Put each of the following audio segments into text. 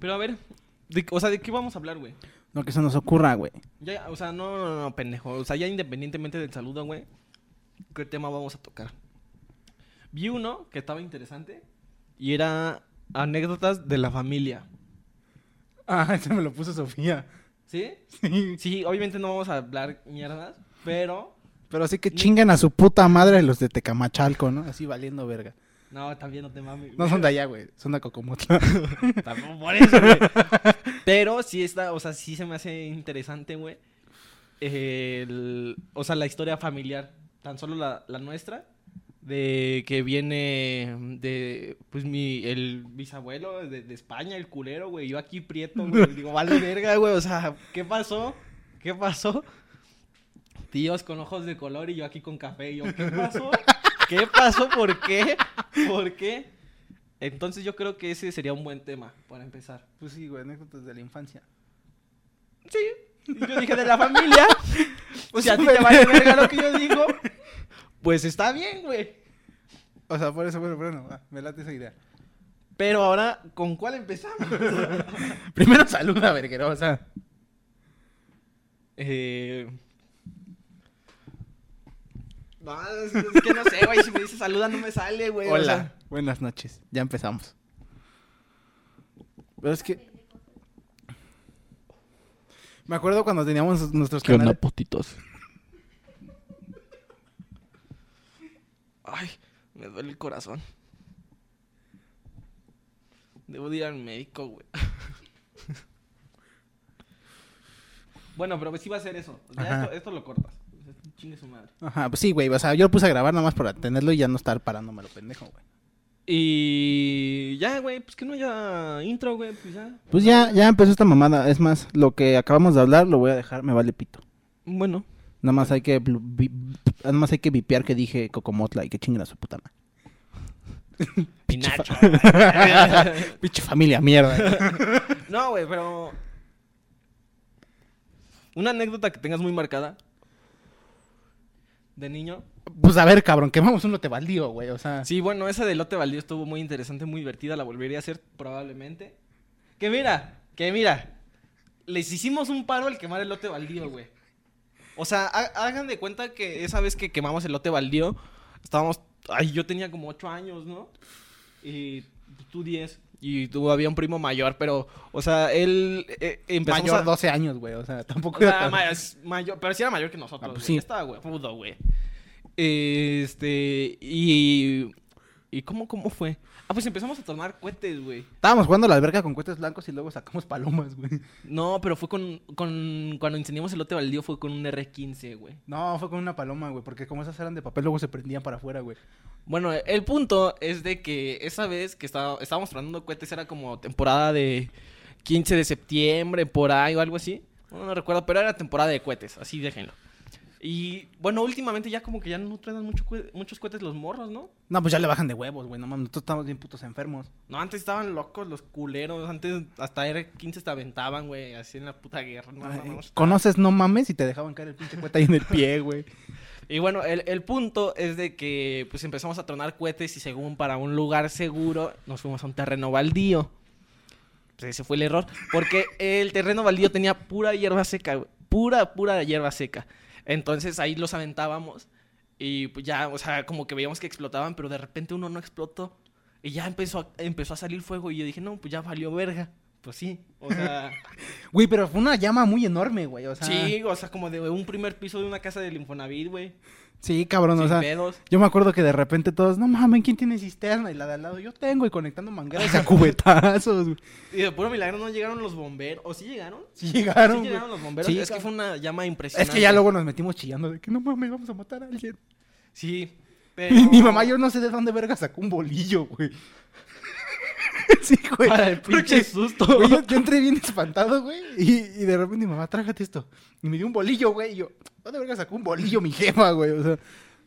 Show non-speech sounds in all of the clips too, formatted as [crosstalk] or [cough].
Pero a ver, de- o sea, ¿de qué vamos a hablar, güey? Lo que se nos ocurra, güey. Ya, o sea, no, no, no, pendejo. O sea, ya independientemente del saludo, güey, ¿qué tema vamos a tocar? Vi uno que estaba interesante y era anécdotas de la familia. Ah, [laughs] ese me lo puso Sofía. ¿Sí? Sí. Sí, obviamente no vamos a hablar mierdas, pero... Pero sí que chinguen a su puta madre los de Tecamachalco, ¿no? Así valiendo verga. No, también no te mames. No son de allá, güey. Son de Cocomotla. [laughs] Tampoco por eso, güey. [laughs] Pero sí está, o sea, sí se me hace interesante, güey. El- o sea, la historia familiar, tan solo la, la nuestra, de que viene de, pues, mi, el bisabuelo de, de España, el culero, güey. Yo aquí prieto, güey. [laughs] Digo, vale verga, güey. O sea, ¿qué pasó? ¿Qué pasó? Tíos con ojos de color y yo aquí con café. Y yo, ¿qué pasó? ¿Qué pasó? ¿Por qué? ¿Por qué? Entonces yo creo que ese sería un buen tema para empezar. Pues sí, güey, anécdotas de la infancia. Sí. Yo dije de la familia. [laughs] Pues si a ti te vale verga lo que yo digo, pues está bien, güey. O sea, por eso, bueno, bueno, va, me late esa idea. Pero ahora, ¿con cuál empezamos? [laughs] Primero saluda, verguero, o sea. eh... No, es, es que no sé, güey. Si me dice saluda, no me sale, güey. o Hola, sea. buenas noches. Ya empezamos. Pero es que... Me acuerdo cuando teníamos nuestros canales... putitos? Ay, me duele el corazón. Debo de ir al médico, güey. [laughs] bueno, pero sí va a ser eso. Esto, esto lo cortas. Chingue su madre. Ajá, pues sí, güey, o sea, yo lo puse a grabar nada más para tenerlo y ya no estar parándome lo pendejo, güey. Y ya, güey, pues que no haya intro, güey, pues ya. Pues ya, ya empezó esta mamada. Es más, lo que acabamos de hablar lo voy a dejar, me vale pito. Bueno, Nada más hay que blu- vi- nada más hay que vipear que dije Cocomotla y que chinguen a su puta madre. [laughs] Pinacho. [laughs] Pinche familia mierda. [laughs] no, güey, pero. Una anécdota que tengas muy marcada. De niño. pues a ver, cabrón, quemamos un lote baldío, güey, o sea. Sí, bueno, esa de lote baldío estuvo muy interesante, muy divertida. La volvería a hacer probablemente. Que mira, que mira. Les hicimos un paro al quemar el lote baldío, güey. O sea, ha- hagan de cuenta que esa vez que quemamos el lote baldío, estábamos. Ay, yo tenía como 8 años, ¿no? Y tú 10. Y tú había un primo mayor, pero, o sea, él eh, empezó mayor a... 12 años, güey, o sea, tampoco O sea, tan- ma- es mayor, pero sí era mayor que nosotros. Ah, pues sí. Estaba, güey. Pudo, güey. Este. Y. ¿Y cómo, cómo fue? Ah, pues empezamos a tomar cohetes, güey. Estábamos jugando a la alberca con cohetes blancos y luego sacamos palomas, güey. No, pero fue con, con. Cuando incendiamos el lote baldío fue con un R15, güey. No, fue con una paloma, güey, porque como esas eran de papel, luego se prendían para afuera, güey. Bueno, el punto es de que esa vez que estaba, estábamos tronando cohetes era como temporada de 15 de septiembre, por ahí o algo así. No, no recuerdo, pero era temporada de cohetes, así déjenlo. Y bueno, últimamente ya como que ya no traen mucho muchos cohetes los morros, ¿no? No, pues ya le bajan de huevos, güey, no mames, nosotros estamos bien putos enfermos. No, antes estaban locos los culeros. Antes hasta R15 te aventaban, güey, así en la puta guerra. No, estaba- Conoces no mames y te dejaban caer el pinche cohete ahí en el pie, [laughs] güey. Y bueno, el, el punto es de que pues empezamos a tronar cohetes y según para un lugar seguro nos fuimos a un terreno baldío. Pues ese fue el error. Porque el terreno baldío tenía pura hierba seca, güey. Pura, pura hierba seca. Entonces ahí los aventábamos y pues ya, o sea, como que veíamos que explotaban, pero de repente uno no explotó. Y ya empezó a, empezó a salir fuego y yo dije, no, pues ya valió verga. Pues sí, o sea... [laughs] Güey, pero fue una llama muy enorme, güey, o sea. Sí, o sea, como de un primer piso de una casa del Infonavit, güey. Sí, cabrón, o Sin sea. pedos. Yo me acuerdo que de repente todos, no mames, ¿quién tiene cisterna? Y la de al lado, yo tengo, y conectando mangueras a [laughs] cubetazos, güey. Y de puro milagro no llegaron los bomberos. ¿O sí llegaron? Sí llegaron, sí güey. llegaron los bomberos. Sí, es que fue una llama impresionante. Es que ya luego nos metimos chillando de que no mames, vamos a matar a alguien. Sí, [laughs] pero... Mi, mi mamá, yo no sé de dónde verga sacó un bolillo, güey. [laughs] sí, güey. Para el Porque, pinche susto. güey, yo, yo entré bien espantado, güey. Y, y de repente mi mamá, trágate esto. Y me dio un bolillo, güey. Y yo, ¿dónde verga sacó un bolillo mi jefa, güey? O sea,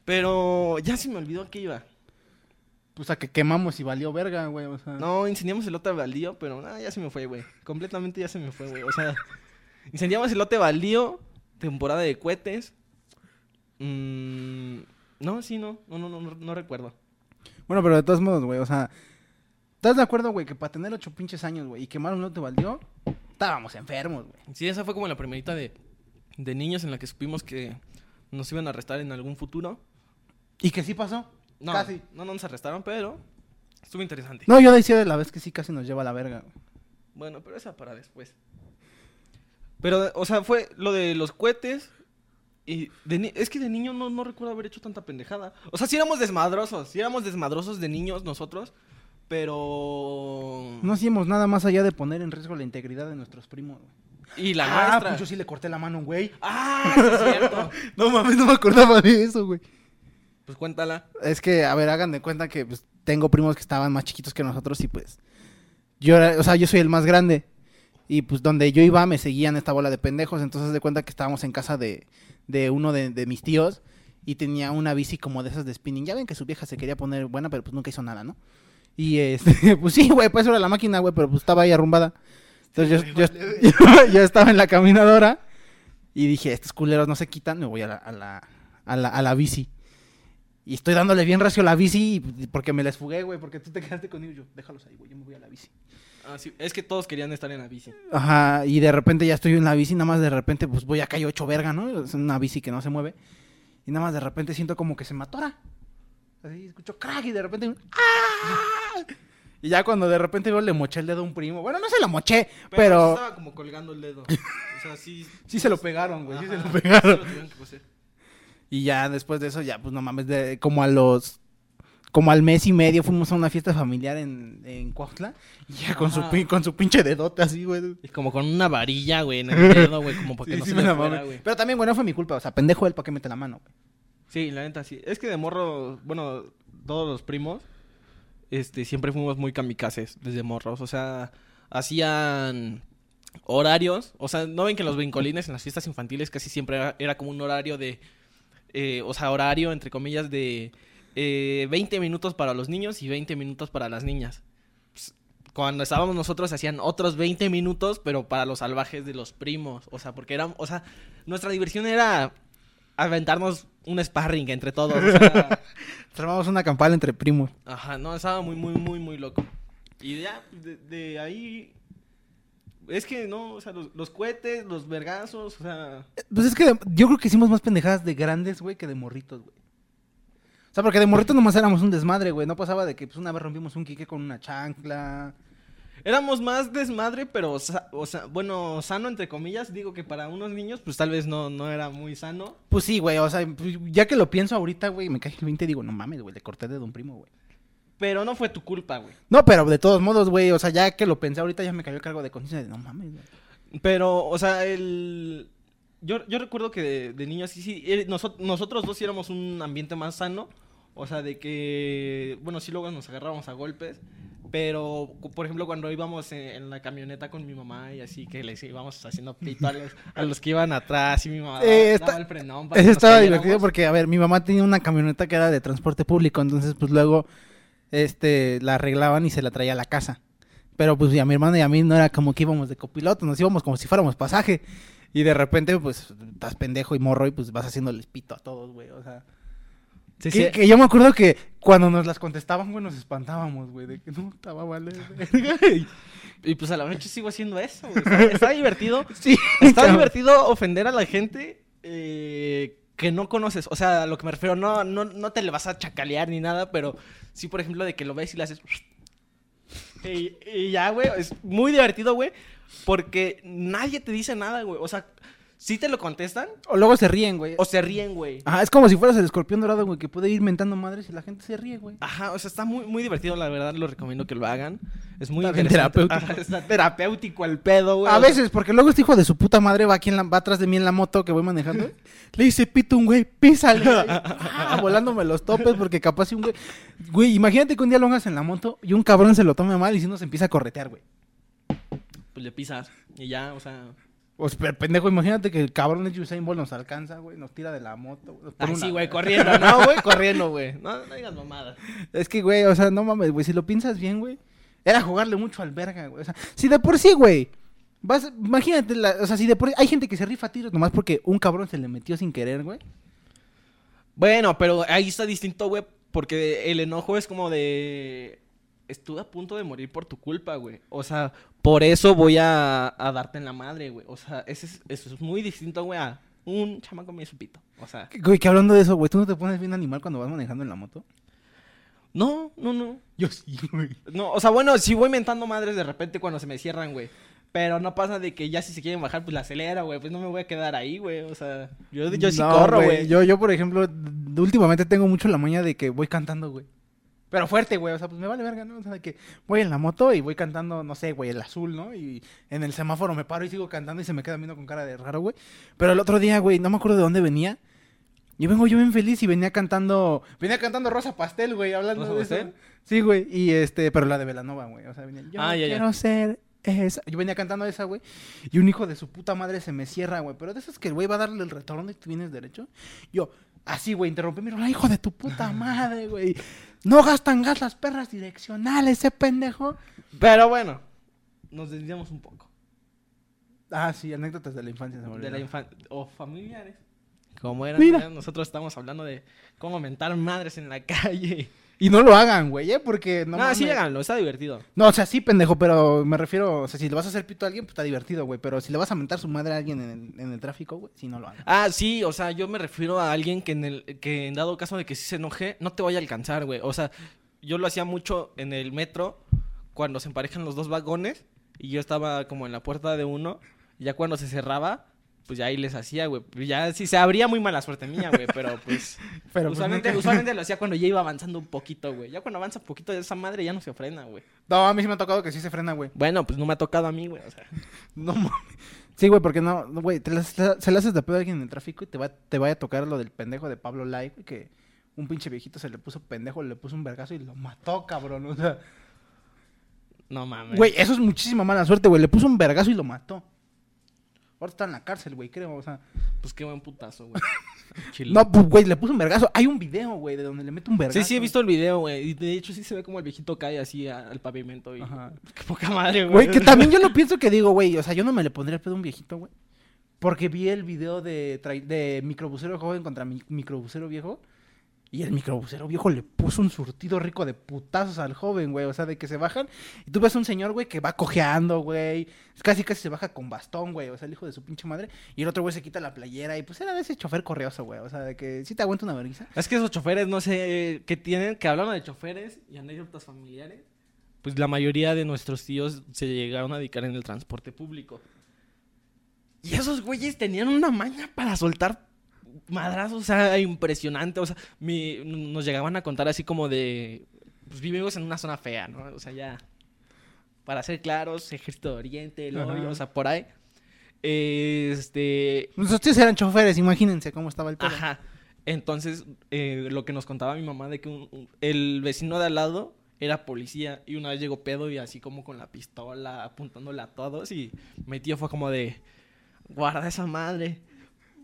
Pero ya se me olvidó que iba. pues a que quemamos y valió verga, güey. O sea, No, incendiamos el lote baldío, pero nada, ya se me fue, güey. Completamente ya se me fue, güey. O sea, incendiamos el lote baldío, temporada de cohetes. Mm, no, sí, no. No, no, no, no, no recuerdo. Bueno, pero de todos modos, güey, o sea, ¿Estás de acuerdo, güey, que para tener ocho pinches años, güey, y que malo no te valió, estábamos enfermos, güey? Sí, esa fue como la primerita de, de niños en la que supimos que nos iban a arrestar en algún futuro. ¿Y que sí pasó? No, Casi. no, no nos arrestaron, pero estuvo interesante. No, yo decía de la vez que sí casi nos lleva a la verga. güey. Bueno, pero esa para después. Pero, o sea, fue lo de los cohetes. Y de ni- es que de niño no, no recuerdo haber hecho tanta pendejada. O sea, sí éramos desmadrosos. Sí éramos desmadrosos de niños nosotros. Pero. No hacíamos nada más allá de poner en riesgo la integridad de nuestros primos, güey. Y la ah, nuestra. pues yo sí le corté la mano a un güey. Ah, sí es cierto. [laughs] No mames, no me acordaba de eso, güey. Pues cuéntala. Es que, a ver, hagan de cuenta que pues, tengo primos que estaban más chiquitos que nosotros y pues. Yo era, o sea, yo soy el más grande. Y pues donde yo iba me seguían esta bola de pendejos. Entonces de cuenta que estábamos en casa de, de uno de, de mis tíos. Y tenía una bici como de esas de spinning. Ya ven que su vieja se quería poner buena, pero pues nunca hizo nada, ¿no? Y este, [laughs] pues sí, güey, pues era la máquina, güey, pero pues estaba ahí arrumbada. Entonces yo, [laughs] yo, yo estaba en la caminadora y dije, estos culeros no se quitan, me voy a la, a la, a la, a la bici. Y estoy dándole bien recio a la bici y- porque me les fugué, güey, porque tú te quedaste conmigo. Yo, déjalos ahí, güey, yo me voy a la bici. Ah, sí, Es que todos querían estar en la bici. Ajá, y de repente ya estoy en la bici, nada más de repente, pues voy acá y ocho verga, ¿no? Es una bici que no se mueve. Y nada más de repente siento como que se me atora. Así, escucho crack y de repente... ¡Ah! Y ya cuando de repente veo, le moché el dedo a un primo. Bueno, no se lo moché, pero... Estaba como colgando el dedo. O sea, sí. [laughs] Sí se lo pegaron, güey, sí se lo pegaron. sí lo tuvieron que coser. Y ya después de eso, ya, pues no mames, de, como a los. Como al mes y medio fuimos a una fiesta familiar en, en Cuautla. Y ya con su, con su pinche dedote así, güey. Y como con una varilla, güey, en el dedo, güey, como [laughs] para que Sí, no sí se me fuera, güey. Pero también, güey, no fue mi culpa. O sea, pendejo él para que mete la mano, güey. Sí, la neta sí. Es que de morro, bueno, todos los primos, este, siempre fuimos muy kamikazes desde morros. O sea, hacían horarios. O sea, ¿no ven que los brincolines en las fiestas infantiles casi siempre era, como un horario de, eh, o sea, horario, entre comillas, de eh, 20 minutos para los niños y 20 minutos para las niñas? Pues, Cuando estábamos nosotros hacían otros 20 minutos, pero para los salvajes de los primos. O sea, porque eran, o sea, nuestra diversión era aventarnos un sparring entre todos. o [laughs] sea, Armamos una campal entre primos. ajá, no, estaba muy, muy, muy, muy loco. Y ya, de, de ahí. Es que no, o sea, los, los cohetes, los vergazos, o sea. Pues es que yo creo que hicimos más pendejadas de grandes, güey, que de morritos, güey. O sea, porque de morritos nomás éramos un desmadre, güey. No pasaba de que pues una vez rompimos un quique con una chancla. Éramos más desmadre, pero, sa- o sea, bueno, sano entre comillas. Digo que para unos niños, pues tal vez no, no era muy sano. Pues sí, güey. O sea, pues, ya que lo pienso ahorita, güey, me cae el 20 y digo, no mames, güey, le corté de un primo, güey. Pero no fue tu culpa, güey. No, pero de todos modos, güey, o sea, ya que lo pensé ahorita ya me cayó el cargo de conciencia de no mames, güey. Pero, o sea, el... Yo, yo recuerdo que de, de niños, sí, sí, eh, noso- nosotros dos sí éramos un ambiente más sano. O sea, de que, bueno, sí luego nos agarrábamos a golpes. Pero, por ejemplo, cuando íbamos en, en la camioneta con mi mamá y así, que les íbamos haciendo pito a los, a los que iban atrás y mi mamá Eh, daba el frenón para Eso estaba divertido porque, a ver, mi mamá tenía una camioneta que era de transporte público, entonces pues luego este la arreglaban y se la traía a la casa. Pero pues a mi hermana y a mí no era como que íbamos de copiloto, nos íbamos como si fuéramos pasaje. Y de repente, pues, estás pendejo y morro y pues vas haciéndoles pito a todos, güey. O sea, Sí, que, sí. que yo me acuerdo que cuando nos las contestaban, güey, nos espantábamos, güey, de que no estaba vale. Y pues a la fecha sigo haciendo eso, güey. Está, está [laughs] divertido. sí, Está cabrón. divertido ofender a la gente eh, que no conoces. O sea, a lo que me refiero, no, no, no te le vas a chacalear ni nada, pero sí, por ejemplo, de que lo ves y le haces. [laughs] Y, y ya, güey. Es muy divertido, güey. Porque nadie te dice nada, güey. O sea, sí te lo contestan O luego se ríen, güey. o se ríen, güey. Ajá, es como si fueras el escorpión dorado, güey, que puede ir mentando madres y la gente se ríe, güey. Ajá, o sea, está muy, muy divertido, la verdad, lo recomiendo que lo hagan. Es muy Está bien interesante. terapéutico. Ajá, está terapéutico el pedo, güey. A veces, porque luego este hijo de su puta madre va aquí en la, va atrás de mí en la moto que voy manejando. [laughs] Le dice pito un güey, písale. [laughs] Ah, volándome los topes porque capaz si un güey. Güey, imagínate que un día lo hagas en la moto y un cabrón se lo tome mal y si no se empieza a corretear, güey. Pues le pisas y ya, o sea... O sea, pendejo, imagínate que el cabrón de Usain Bolt nos alcanza, güey, nos tira de la moto. güey, nos pone Ay, una- sí, güey, [laughs] corriendo, ¿no, güey? Corriendo, güey. No, no digas mamadas. Es que, güey, o sea, no mames, güey, si lo piensas bien, güey, era jugarle mucho al verga, güey. O sea, si de por sí, güey, vas, imagínate, la- o sea, si de por sí, hay gente que se rifa a tiros nomás porque un cabrón se le metió sin querer, güey. Bueno, pero ahí está distinto, güey, porque el enojo es como de... estuve a punto de morir por tu culpa, güey. O sea, por eso voy a, a darte en la madre, güey. O sea, es, eso es muy distinto, güey, a un chamaco me su pito. O sea, Güey, que hablando de eso, güey, ¿tú no te pones bien animal cuando vas manejando en la moto? no, no, no. Yo sí, güey. No, o sea, bueno, sí voy mentando madres de repente cuando se me cierran, güey. Pero no pasa de que ya si se quieren bajar, pues la acelera, güey. Pues no me voy a quedar ahí, güey. O sea, yo, yo sí No, corro, güey. Yo, yo, por ejemplo, últimamente tengo mucho la maña de que voy cantando, güey. Pero fuerte, güey. O sea, pues me vale verga, ¿no? O sea, de que voy en la moto y voy cantando, no sé, güey, el azul, ¿no? Y en el semáforo me paro y sigo cantando y se me queda viendo con cara de raro, güey. Pero el otro día, güey, no me acuerdo de dónde venía. Y vengo yo bien feliz y venía cantando. Venía cantando Rosa Pastel, güey, hablando ¿Rosa de eso. Sí, güey. Y este, pero la de Velanova, güey. O sea, venía. Yo Ah, ya, ya. quiero ser esa. Yo venía cantando esa, güey. Y un hijo de su puta madre se me cierra, güey. Pero de esos que el güey va a darle el retorno y tú vienes derecho. Yo, así, güey, interrumpí mi rola. Hijo de tu puta madre, güey. No gastan gas las perras direccionales, ese pendejo. Pero bueno, nos desviamos un poco. Ah, sí, anécdotas de la infancia. Se me De la infancia. O familiares. Como eran, nosotros estamos hablando de cómo mentar madres en la [laughs] calle. Y no lo hagan, güey, ¿eh? Porque no. No, sí, mames. háganlo, está divertido. No, o sea, sí, pendejo, pero me refiero, o sea, si le vas a hacer pito a alguien, pues está divertido, güey. Pero si le vas a mentar su madre a alguien en el, en el tráfico, güey, sí no lo hagan. Ah, sí, o sea, yo me refiero a alguien que en el que en dado caso de que sí se enoje, no te vaya a alcanzar, güey. O sea, yo lo hacía mucho en el metro cuando se emparejan los dos vagones y yo estaba como en la puerta de uno y ya cuando se cerraba, pues ya ahí les hacía, güey. Ya sí se abría muy mala suerte mía, güey, pero pues [laughs] Pero pues, usualmente, nunca- usualmente [laughs] lo hacía cuando ya iba avanzando un poquito, güey. Ya cuando avanza un poquito de esa madre ya no se frena, güey. No, a mí sí me ha tocado que sí se frena, güey. Bueno, pues no me ha tocado a mí, güey, o sea. [laughs] No mames. Sí, güey, porque no, no, güey, te las- se le haces de pedo a alguien en el tráfico y te va, te vaya a tocar lo del pendejo de Pablo Lai, güey, que un pinche viejito se le puso pendejo, le puso un vergazo y lo mató, cabrón. O sea, No mames. güey, eso es muchísima mala suerte, güey. Le puso un vergazo y lo mató. Ahora está en la cárcel, güey, creo, o sea. Pues qué buen putazo, güey. [laughs] No, pues, güey, le puso un vergazo. Hay un video, güey, de donde le mete un vergazo. Sí, sí, he visto el video, güey. Y de hecho sí se ve como el viejito cae así al pavimento. Y... Ajá. [laughs] Qué poca madre, güey. Güey, que también yo lo pienso que digo, güey, o sea, yo no me le pondría el pedo a un viejito, güey. Porque vi el video de, de microbusero joven contra mi microbusero viejo. Y el microbusero viejo le puso un surtido rico de putazos al joven, güey. O sea, de que se bajan. Y tú ves un señor, güey, que va cojeando, güey. Casi, casi se baja con bastón, güey. O sea, el hijo de su pinche madre. Y el otro, güey, se quita la playera. Y pues era de ese chofer correoso, güey. O sea, de que sí te aguanta una vergüenza. Es que esos choferes, no sé, qué tienen, que hablando de choferes y anécdotas familiares, pues la mayoría de nuestros tíos se llegaron a dedicar en el transporte público. Y esos güeyes tenían una maña para soltar madrazos, o sea, impresionante. O sea, mi- nos llegaban a contar así como de, pues vivimos en una zona fea, ¿no? O sea, ya, para ser claros, Ejército de Oriente, el hoyo, o sea, por ahí. Este, Nuestros tíos eran choferes, imagínense cómo estaba el pedo. Ajá. Entonces, eh, lo que nos contaba mi mamá de que un- un- el vecino de al lado era policía y una vez llegó pedo y así como con la pistola apuntándole a todos y mi tío fue como de, guarda esa madre,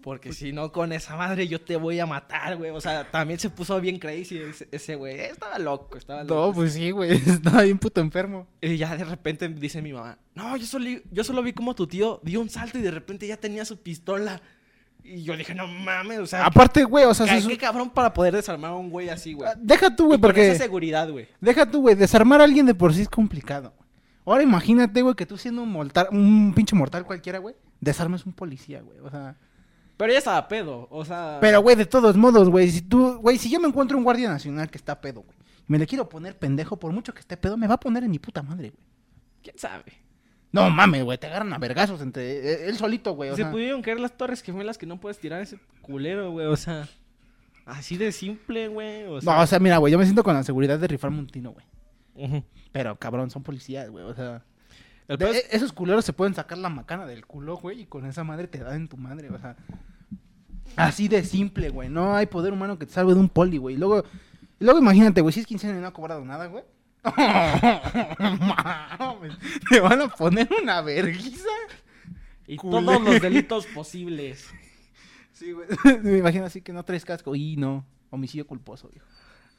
porque si no con esa madre yo te voy a matar, güey. O sea, también se puso bien crazy ese- güey. Estaba loco, estaba loco. No, pues sí, güey. [laughs] Estaba bien puto enfermo. Y ya de repente dice mi mamá, no, yo solo, yo solo vi como tu tío dio un salto y de repente ya tenía su pistola. Y yo dije, no mames, o sea, Aparte, güey, o sea, se- Qué cabrón para poder desarmar a un güey así, güey. deja tú, güey, Y con porque... esa seguridad, güey. Deja tú, güey, desarmar a alguien de por sí es complicado. Ahora imagínate, güey, que tú siendo un mortal, un pinche mortal cualquiera, güey, desarmes un policía, güey. O sea, Pero ya estaba pedo, o sea... pero güey, de todos modos, güey, si tú, güey, si yo me encuentro un guardia nacional que está pedo, güey, me le quiero poner pendejo por mucho que esté pedo, me va a poner en mi puta madre, güey. ¿Quién sabe? No mames, güey, te agarran a vergazos entre eh, él solito, güey. o Se sea. pudieron caer las torres gemelas que no puedes tirar ese culero, güey, o sea... Así de simple, güey, o sea... No, o sea, mira, güey, yo me siento con la seguridad de rifarme un tino, güey. Pero cabrón, son policías, güey, o sea. De- esos culeros se pueden sacar la macana del culo, güey, y con esa madre te dan en tu madre, o sea. Así de simple, güey. No hay poder humano que te salve de un poli, güey. Luego, luego imagínate, güey, si es quincena y no ha cobrado nada, güey. [laughs] Te van a poner una verguiza. Y todos los delitos posibles. Sí, güey. [laughs] Me imagino así que no traes casco. Y no, homicidio culposo, viejo.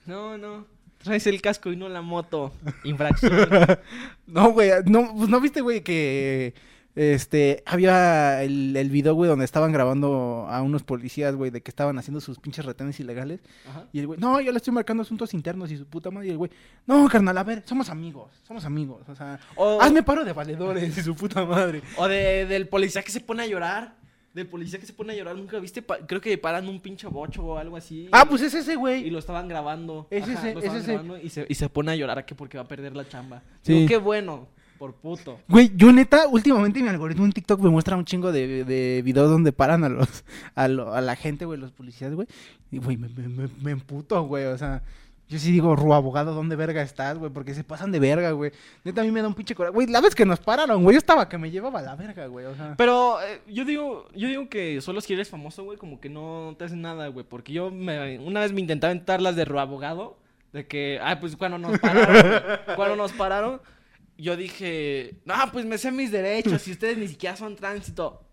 No, no. Traes el casco y no la moto. Infracción. [laughs] No, güey, no, pues no viste, güey, que Este, había el, el video, güey, donde estaban grabando a unos policías, güey, de que estaban haciendo sus pinches retenes ilegales. Ajá. Y el güey, no, yo le estoy marcando asuntos internos y su puta madre. Y el güey, no, carnal, a ver, somos amigos, somos amigos. O sea, O, hazme paro de valedores [laughs] y su puta madre. o de, del policía que se pone a llorar. Del policía que se pone a llorar. ¿Nunca viste? Pa- Creo que paran un pinche bocho o algo así. Ah, pues es ese, Y güey. lo estaban grabando. Es Ajá, ese, lo es estaban ese. grabando Y se, y se pone a llorar que porque va a perder la chamba. Sí. Digo, qué bueno. Por puto. Güey, yo neta, últimamente mi algoritmo en TikTok me muestra un chingo de, de videos donde paran a los a, lo- a la gente, güey, los policías, güey. Y, güey, me, me, me, emputo, güey. O sea, yo sí digo, Ru, abogado, ¿dónde verga estás, güey? Porque se pasan de verga, güey. Neta, a mí me da un pinche coraje. Güey, la vez que nos pararon, güey, yo estaba que me llevaba a la verga, güey. O sea, Pero eh, yo digo, yo digo que solo si eres famoso, güey, como que no te hacen nada, güey. Porque yo me, una vez me intentaba entrar las de abogado. De que, ah, pues cuando nos pararon, [laughs] cuando nos pararon, yo dije, no, pues me sé mis derechos y ustedes ni siquiera son tránsito.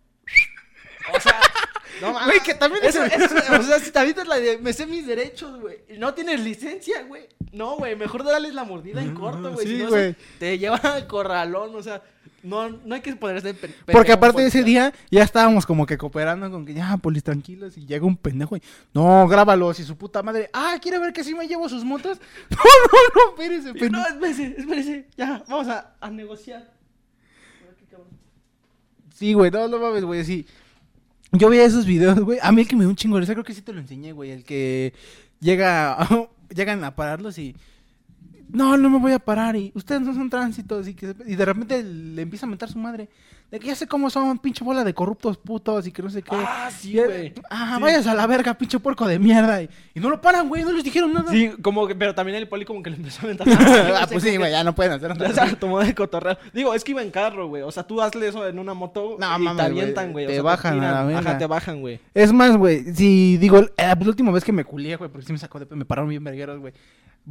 O sea, [laughs] no mames. Güey, que también Eso, es- eso, [laughs] o sea, si también es la de, me sé mis derechos, güey. No tienes licencia, güey. No, güey, mejor darles la mordida en corto, güey. Sí, si no, güey. te llevan al corralón, o sea, no, no hay que ponerse porque aparte de ese día ya estábamos como que cooperando con que ya, polis, tranquilos. Y llega un pendejo y, no, grábalos. Y su puta madre, ah, ¿quiere ver que sí me llevo sus motos? [laughs] No, no, no, espérese, pendejo. No, espérese, espérese. Ya, vamos a, a negociar. Sí, güey, no, no mames, güey, sí. Yo veía esos videos, güey. A mí el que me dio un chingo creo que sí te lo enseñé, güey. El que llega, [laughs] llegan a pararlos y... No, no me voy a parar y ustedes no son tránsitos y, que, y de repente le empieza a mentar su madre. De que ya sé cómo son, pinche bola de corruptos putos y que no sé qué. Ah, sí, güey. Ah, Sí. vayas a la verga, pinche puerco de mierda. Y, y no lo paran, güey, no les dijeron nada. Sí, como que, pero también el poli como que le empezó a mentar. [laughs] ah, pues sí, güey, ya no pueden hacer [laughs] O nada. sea, tomó de cotorreo. Digo, es que iba en carro, güey. O sea, tú hazle eso en una moto No, y mames, te avientan, güey. O Te sea, bajan a la tiran. verga. Ajá, te bajan, güey. Es más, güey, si digo, eh, la última vez que me culié, güey, porque sí me sacó de me pararon bien vergueros, güey.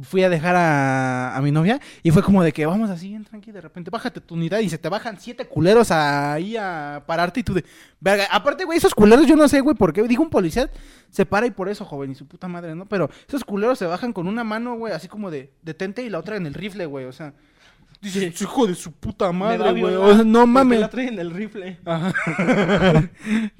Fui a dejar a, a mi novia y fue como de que vamos así bien tranqui, de repente bájate tu unidad y se te bajan siete culeros ahí a pararte y tú de, verga, aparte, güey, esos culeros yo no sé, güey, por qué, digo un policía se para y por eso, joven, y su puta madre, ¿no? Pero esos culeros se bajan con una mano, güey, así como de detente y la otra en el rifle, güey, o sea, dices, hijo de su puta madre, güey, o sea, no mames. la traen en el rifle. Ajá. [laughs]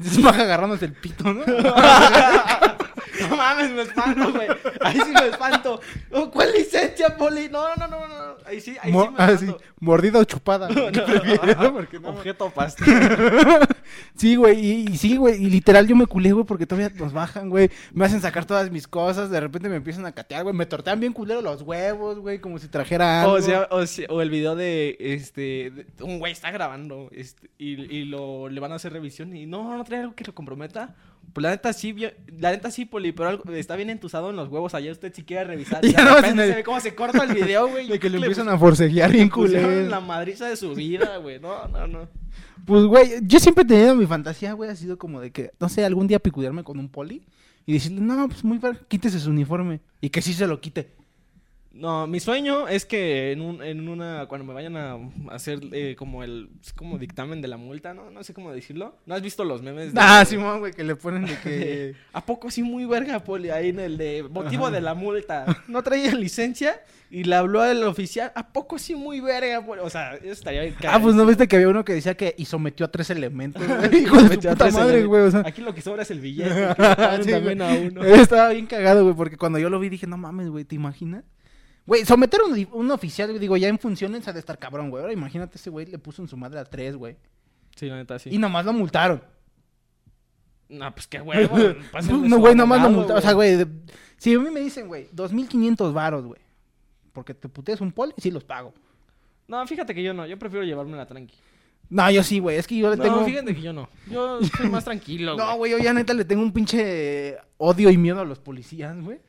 Se baja agarrándose el pito, ¿no? [laughs] [laughs] No mames, me espanto, güey. Ahí sí me espanto. Oh, ¿Cuál licencia, poli? No, no, no, no. no. Ahí sí, ahí sí me ah, espanto. sí, mordida o chupada. ¿Qué prefieres, [laughs] no? No- Objeto pastel. [laughs] Sí, güey, y, y sí, güey, y literal yo me culé, güey, porque todavía nos bajan, güey, me hacen sacar todas mis cosas, de repente me empiezan a catear, güey, me tortean bien culero los huevos, güey, como si trajera algo. O sea, o, sea, o el video de este de- un güey está grabando este, y, y lo le van a hacer revisión y no, no trae algo que lo comprometa. Pues la neta sí, la neta sí, Poli, pero algo- está bien entusado en los huevos. Allá usted si quiere revisar. [laughs] Y de no, repente se ve cómo se corta el video, güey. [laughs] de que le Le empiezan a forcejear bien culero. la madriza de su vida, güey. No, no, no. Pues, güey, yo siempre he tenido mi fantasía, güey, ha sido como de que, no sé, algún día picudearme con un poli y decirle, no, pues muy ver, quítese su uniforme y que sí se lo quite. No, mi sueño es que en, un, en una, cuando me vayan a hacer eh, como el, como dictamen de la multa, ¿no? No sé cómo decirlo. ¿No has visto los memes? de- Ah, Simón, güey, que le ponen de que... [laughs] ¿A poco sí muy verga, Poli? Ahí en el de motivo de la multa. [laughs] No traía licencia y le habló al oficial. ¿A poco sí muy verga, Poli? O sea, eso estaría bien Ah, pues no viste que había uno que decía que y sometió a tres elementos. güey? [laughs] Hijo de su puta tres madre, elementos. güey. O sea, Aquí lo que sobra es el billete. Sí, también a uno. Estaba bien cagado, güey, porque cuando yo lo vi dije, no mames, güey, ¿te imaginas? Güey, someter a un, un oficial, digo, ya en funciones ha de estar cabrón, güey. Ahora imagínate ese güey le puso en su madre a tres, güey. Sí, la neta, sí. Y nomás lo multaron. No, pues qué huevo. [laughs] no, güey, nomás lo multaron. O sea, güey, de- si a mí me dicen, güey, 2.500 varos, güey. Porque te puteas un poli, sí los pago. No, fíjate que yo no. Yo prefiero llevarme la tranqui. No, yo sí, güey, es que yo le No, tengo... fíjate que yo no. Yo soy más tranquilo, [laughs] No, güey, yo ya neta le tengo un pinche odio y miedo a los policías, güey.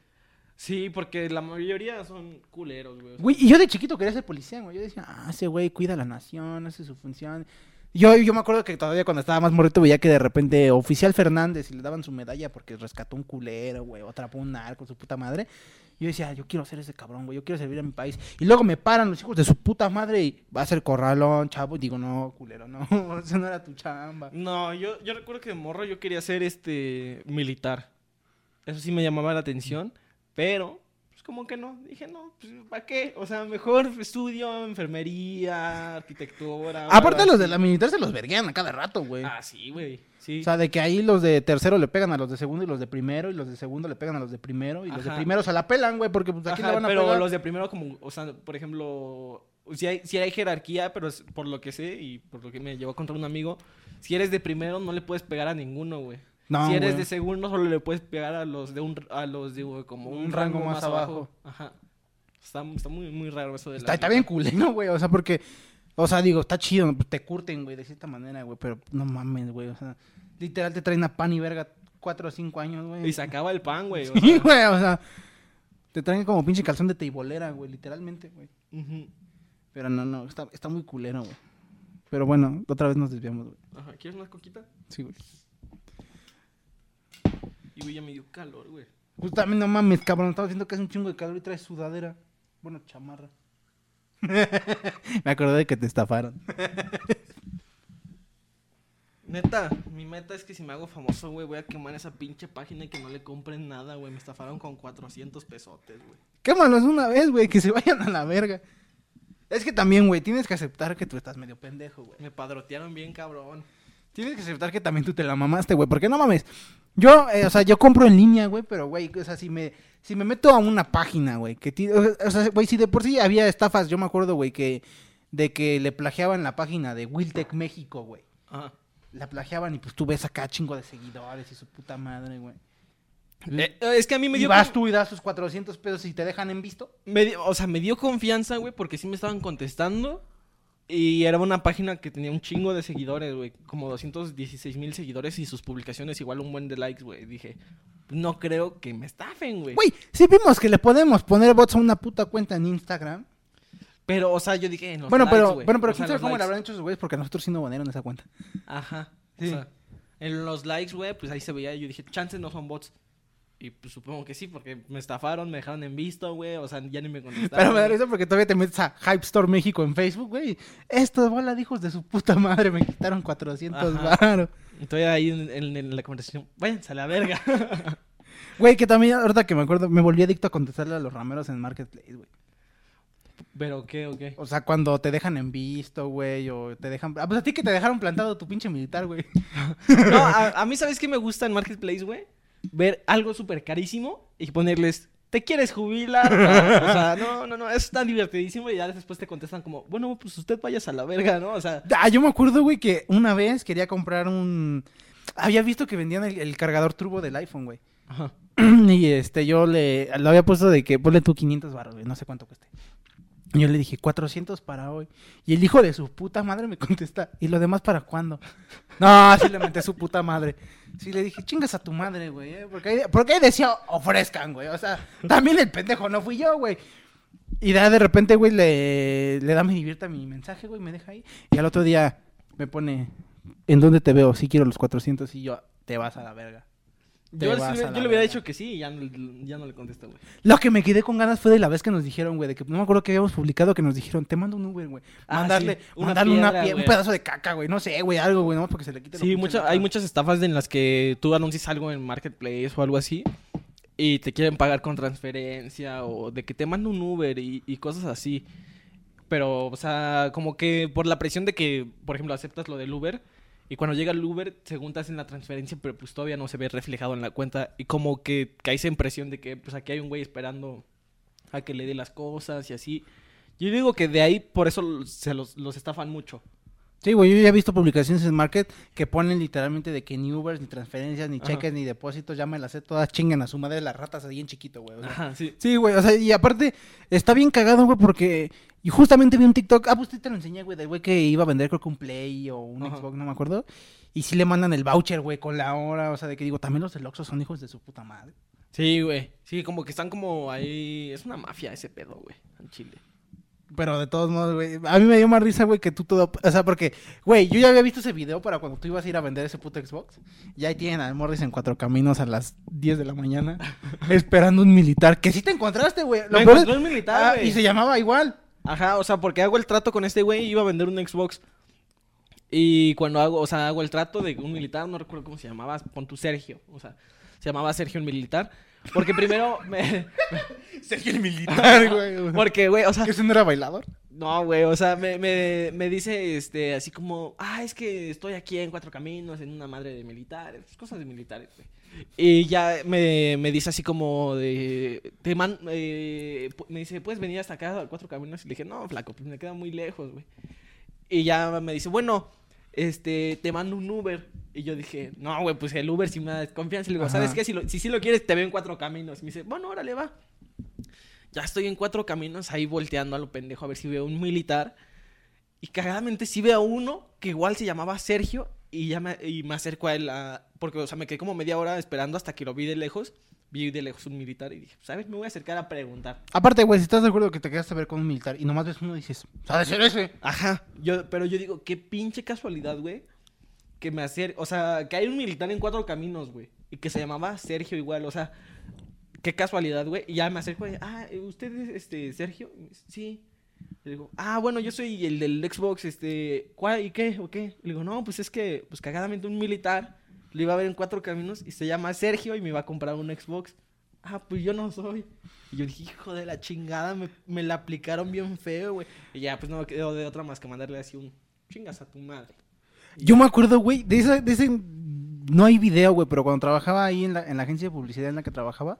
Sí, porque la mayoría son culeros, güey. Y yo de chiquito quería ser policía, güey. Yo decía, ah, ese güey cuida a la nación, hace su función. Yo, yo me acuerdo que todavía cuando estaba más morrito veía que de repente oficial Fernández y le daban su medalla porque rescató un culero, güey, o atrapó un narco, su puta madre. Yo decía, yo quiero ser ese cabrón, güey, yo quiero servir a mi país. Y luego me paran los hijos de su puta madre y va a ser corralón, chavo. Y digo, no, culero, no, [laughs] eso no era tu chamba. No, yo, yo recuerdo que de morro yo quería ser este militar. Eso sí me llamaba la atención, pero pues como que no. Dije, no, pues, ¿para qué? O sea, mejor estudio enfermería, arquitectura. Aparte los de la militar se los verguean a cada rato, güey. Ah, sí, güey. Sí. O sea, de que ahí los de tercero le pegan a los de segundo y los de primero, y los de segundo le pegan a los de primero, y los de primero se la pelan, güey, porque pues aquí Ajá, le van a pero pegar. los de primero como, o sea, por ejemplo, si hay, si hay jerarquía, pero es por lo que sé y por lo que me llevó a contar un amigo, si eres de primero no le puedes pegar a ninguno, güey. No, si eres güey. de segundo solo le puedes pegar a los de un a los de como un, rango, más abajo. Ajá. Está, está muy muy raro eso de la Está, está bien culero, güey, o sea, porque, o sea, digo, está chido, te curten, güey, de cierta manera, güey, pero no mames, güey, o sea, literal te traen a pan y verga cuatro o cinco años, güey. Y se acaba el pan, güey. Sí, sea, güey, o sea, te traen como pinche calzón de teibolera, güey, literalmente, güey. Pero no, no, está, está muy culero, güey. Pero bueno, otra vez nos desviamos, güey. Ajá, ¿quieres una coquita? Sí, güey. Y güey, ya me dio calor, güey. Pues también no mames, cabrón, estaba diciendo que hace un chingo de calor y traes sudadera. Bueno, chamarra. [laughs] Me acordé de que te estafaron. Neta, mi meta es que si me hago famoso, güey, voy a quemar esa pinche página y que no le compren nada, güey. Me estafaron con 400 pesotes, güey. Quémalos una vez, güey, que se vayan a la verga. Es que también, güey, tienes que aceptar que tú estás medio pendejo, güey. Me padrotearon bien, cabrón. Tienes que aceptar que también tú te la mamaste, güey. Porque no mames. Yo, eh, o sea, yo compro en línea, güey, pero, güey, o sea, si me, si me meto a una página, güey, que ti- o sea, güey, si de por sí había estafas, yo me acuerdo, güey, que de que le plagiaban la página de Wiltec México, güey. Ajá. La plagiaban y pues tú ves acá chingo de seguidores y su puta madre, güey. Eh, es que a mí me y dio. vas con- tú y das tus 400 pesos y te dejan en visto. me dio- o sea, me dio confianza, güey, porque sí me estaban contestando. Y era una página que tenía un chingo de seguidores, güey. Como 216 mil seguidores y sus publicaciones igual un buen de likes, güey. Dije, no creo que me estafen, güey. Güey, si vimos que le podemos poner bots a una puta cuenta en Instagram. Pero, o sea, yo dije, en los bueno, likes, pero, güey. bueno, pero quién sabe cómo le habrán hecho esos güeyes porque nosotros sí no banearon esa cuenta. Ajá. Sí. O sea, en los likes, güey, pues ahí se veía. Yo dije, chances no son bots. Y pues supongo que sí, porque me estafaron, me dejaron en visto, güey. O sea, ya ni me contestaron. Pero me da risa porque todavía te metes a Hype Store México en Facebook, güey. Estos bola de hijos de su puta madre me quitaron 400 Ajá. baros. Estoy ahí en, en- en la conversación. Váyanse a la verga. [laughs] Güey, que también, ahorita que me acuerdo, me volví adicto a contestarle a los rameros en Marketplace, güey. Pero, ¿qué o qué? O sea, cuando te dejan en visto, güey, o te dejan... Ah, pues a ti que te dejaron plantado tu pinche militar, güey. [laughs] No, a, a mí, ¿sabes qué me gusta en Marketplace, güey? Ver algo súper carísimo y ponerles, ¿te quieres jubilar? [laughs] o sea, no, no, no, es tan divertidísimo y ya después te contestan como, bueno, pues usted vayas a la verga, ¿no? O sea, Ah, yo me acuerdo, güey, que una vez quería comprar un... Había visto que vendían el, el cargador turbo del iPhone, güey. ajá. [clears throat] y este, yo le... Lo había puesto de que ponle tú 500 baros, güey, no sé cuánto cueste. Y yo le dije, 400 para hoy. Y el hijo de su puta madre me contesta, ¿y lo demás para cuándo? [laughs] No, sí le menté su puta madre. Sí le dije, chingas a tu madre, güey. ¿eh? Porque, ahí, porque decía, ofrezcan, güey. O sea, también el pendejo no fui yo, güey. Y de, de repente, güey, le, le da me divierta mi mensaje, güey, me deja ahí. Y al otro día me pone, ¿en dónde te veo? Sí quiero los 400 y yo, te vas a la verga. Te Yo, la yo le hubiera dicho que sí y ya, no- ya no le contesté, güey. Lo que me quedé con ganas fue de la vez que nos dijeron, güey, de que no me acuerdo que habíamos publicado que nos dijeron, te mando un Uber, güey. Ah, Mandarle, sí, una mandarle una piedra, pie- un pedazo de caca, güey. No sé, güey, algo, güey, no porque se le quite Sí, mucha- hay muchas estafas en las que tú anuncias algo en Marketplace o algo así y te quieren pagar con transferencia o de que te mando un Uber y, y cosas así. Pero, o sea, como que por la presión de que, por ejemplo, aceptas lo del Uber y cuando llega el Uber, según te hacen la transferencia, pero pues todavía no se ve reflejado en la cuenta y como que caes en presión de que pues aquí hay un güey esperando a que le dé las cosas y así. Yo digo que de ahí por eso se los, los estafan mucho. Sí, güey, yo ya he visto publicaciones en Market que ponen literalmente de que ni Ubers, ni transferencias, ni Ajá. cheques, ni depósitos, ya me las sé todas, chingan a su madre las ratas ahí en chiquito, güey. o sea. Ajá, sí. Sí, güey, o sea, y aparte está bien cagado, güey, porque y justamente vi un TikTok, ah, pues te lo enseñé, güey, del güey que iba a vender creo que un Play o un Ajá. Xbox, no me acuerdo. Y sí le mandan el voucher, güey, con la hora, o sea, de que digo, también los del Oxxo son hijos de su puta madre. Sí, güey. Sí, como que están como ahí. Es una mafia ese pedo, güey. En Chile. Pero de todos modos, güey, a mí me dio más risa, güey, que tú todo, o sea, porque, güey, yo ya había visto ese video para cuando tú ibas a ir a vender ese puto Xbox. Y ahí tienen al Morris en cuatro caminos a las 10 de la mañana, [laughs] esperando un militar, que sí te encontraste, güey. Lo encontré un militar, Ah, y se llamaba igual. Ajá, o sea, porque hago el trato con este güey y iba a vender un Xbox. Y cuando hago, o sea, hago el trato de un militar, no recuerdo cómo se llamaba, pon tu Sergio. O sea, se llamaba Sergio el Militar. Porque primero [laughs] me... Sergio el militar, [laughs] güey. Porque, güey, o sea... ¿Que ese no era bailador? No, güey, o sea, me, me, me dice, este, así como, ah, es que estoy aquí en Cuatro Caminos, en una madre de militares, cosas de militares, güey. Y ya me, me dice así como de, te man, eh, me dice, ¿puedes venir hasta acá a Cuatro Caminos? Y le dije, no, flaco, pues me queda muy lejos, güey. Y ya me dice, bueno, este, te mando un Uber. Y yo dije, no, güey, pues el Uber sí me da confianza. Y le digo, ¿sabes qué? Si, lo, si sí lo quieres, te veo en Cuatro Caminos. Y me dice, bueno, órale, va. Ya estoy en Cuatro Caminos ahí volteando a lo pendejo a ver si veo un militar. Y cagadamente sí veo uno que igual se llamaba Sergio. Y ya me, y me acerco a él, a- porque, o sea, me quedé como media hora esperando hasta que lo vi de lejos. Vi de lejos un militar y dije, ¿sabes? Me voy a acercar a preguntar. Aparte, güey, si estás de acuerdo que te quedaste a ver con un militar y nomás ves uno y dices, ¿sabe ser ese? Ajá, yo, pero yo digo, qué pinche casualidad, güey. Que me hacer, o sea, que hay un militar en cuatro caminos, güey. Y que se llamaba Sergio igual, o sea, qué casualidad, güey. Y ya me acerco y, ah, ¿usted es este Sergio? Sí. Le digo, ah, bueno, yo soy el del Xbox, este, ¿cuál? ¿Y qué? ¿O qué? Le digo, no, pues es que, pues cagadamente un militar lo iba a ver en cuatro caminos y se llama Sergio y me iba a comprar un Xbox. Ah, pues yo no soy. Y yo dije, hijo de la chingada, me, me la aplicaron bien feo, güey. Y ya, pues no me quedó de otra más que mandarle así un chingas a tu madre. Yo me acuerdo, güey, de ese, de ese... No hay video, güey, pero cuando trabajaba ahí en la, en la agencia de publicidad en la que trabajaba,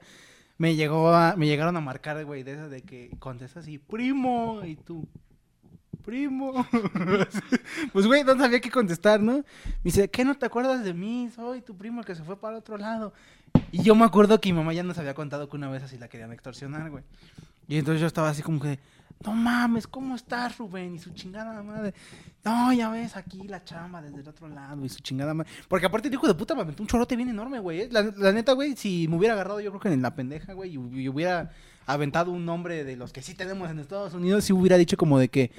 me llegó a, me llegaron a marcar, güey, de esas de que contestas y primo, y tú, primo. [laughs] pues, güey, no sabía qué contestar, ¿no? Me dice, ¿qué no te acuerdas de mí? Soy tu primo el que se fue para otro lado. Y yo me acuerdo que mi mamá ya nos había contado que una vez así la querían extorsionar, güey. Y entonces yo estaba así como que, no mames, ¿cómo estás, Rubén? Y su chingada madre. No, ya ves aquí la chamba desde el otro lado y su chingada madre. Porque aparte el hijo de puta me aventó un chorote bien enorme, güey. ¿eh? La, neta, güey, si me hubiera agarrado yo creo que en la pendeja, güey, y hubiera aventado un nombre de los que sí tenemos en Estados Unidos, sí hubiera dicho como de que,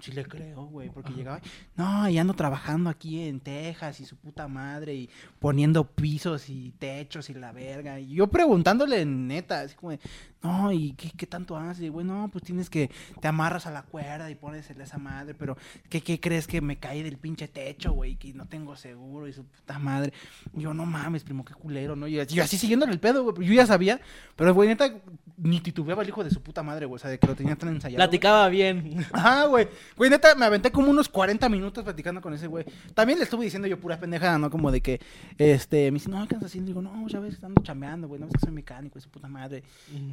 sí le creo, güey, porque llegaba, no, y ando trabajando aquí en Texas y su puta madre y poniendo pisos y techos y la verga. Y yo preguntándole neta, así como de, no, ¿y qué, qué tanto haces? Y güey, no, pues tienes que, te amarras a la cuerda y pones en esa madre, pero ¿qué, qué crees que me caí del pinche techo, güey? Que no tengo seguro y su puta madre. Y yo, no mames, primo, qué culero, ¿no? Y yo, yo así siguiéndole el pedo, güey, yo ya sabía, pero güey, neta, ni titubeaba el hijo de su puta madre, güey, o sea, de que lo tenía tan ensayado. güey. Platicaba bien. Ajá, güey. Güey, neta, me aventé como unos 40 minutos platicando con ese güey. También le estuve diciendo yo pura pendejada, ¿no? Como de que, este, me dice, no, ¿qué andas haciendo? Digo, no, ya ves, ando chambeando, güey, no ves que soy mecánico y su puta madre.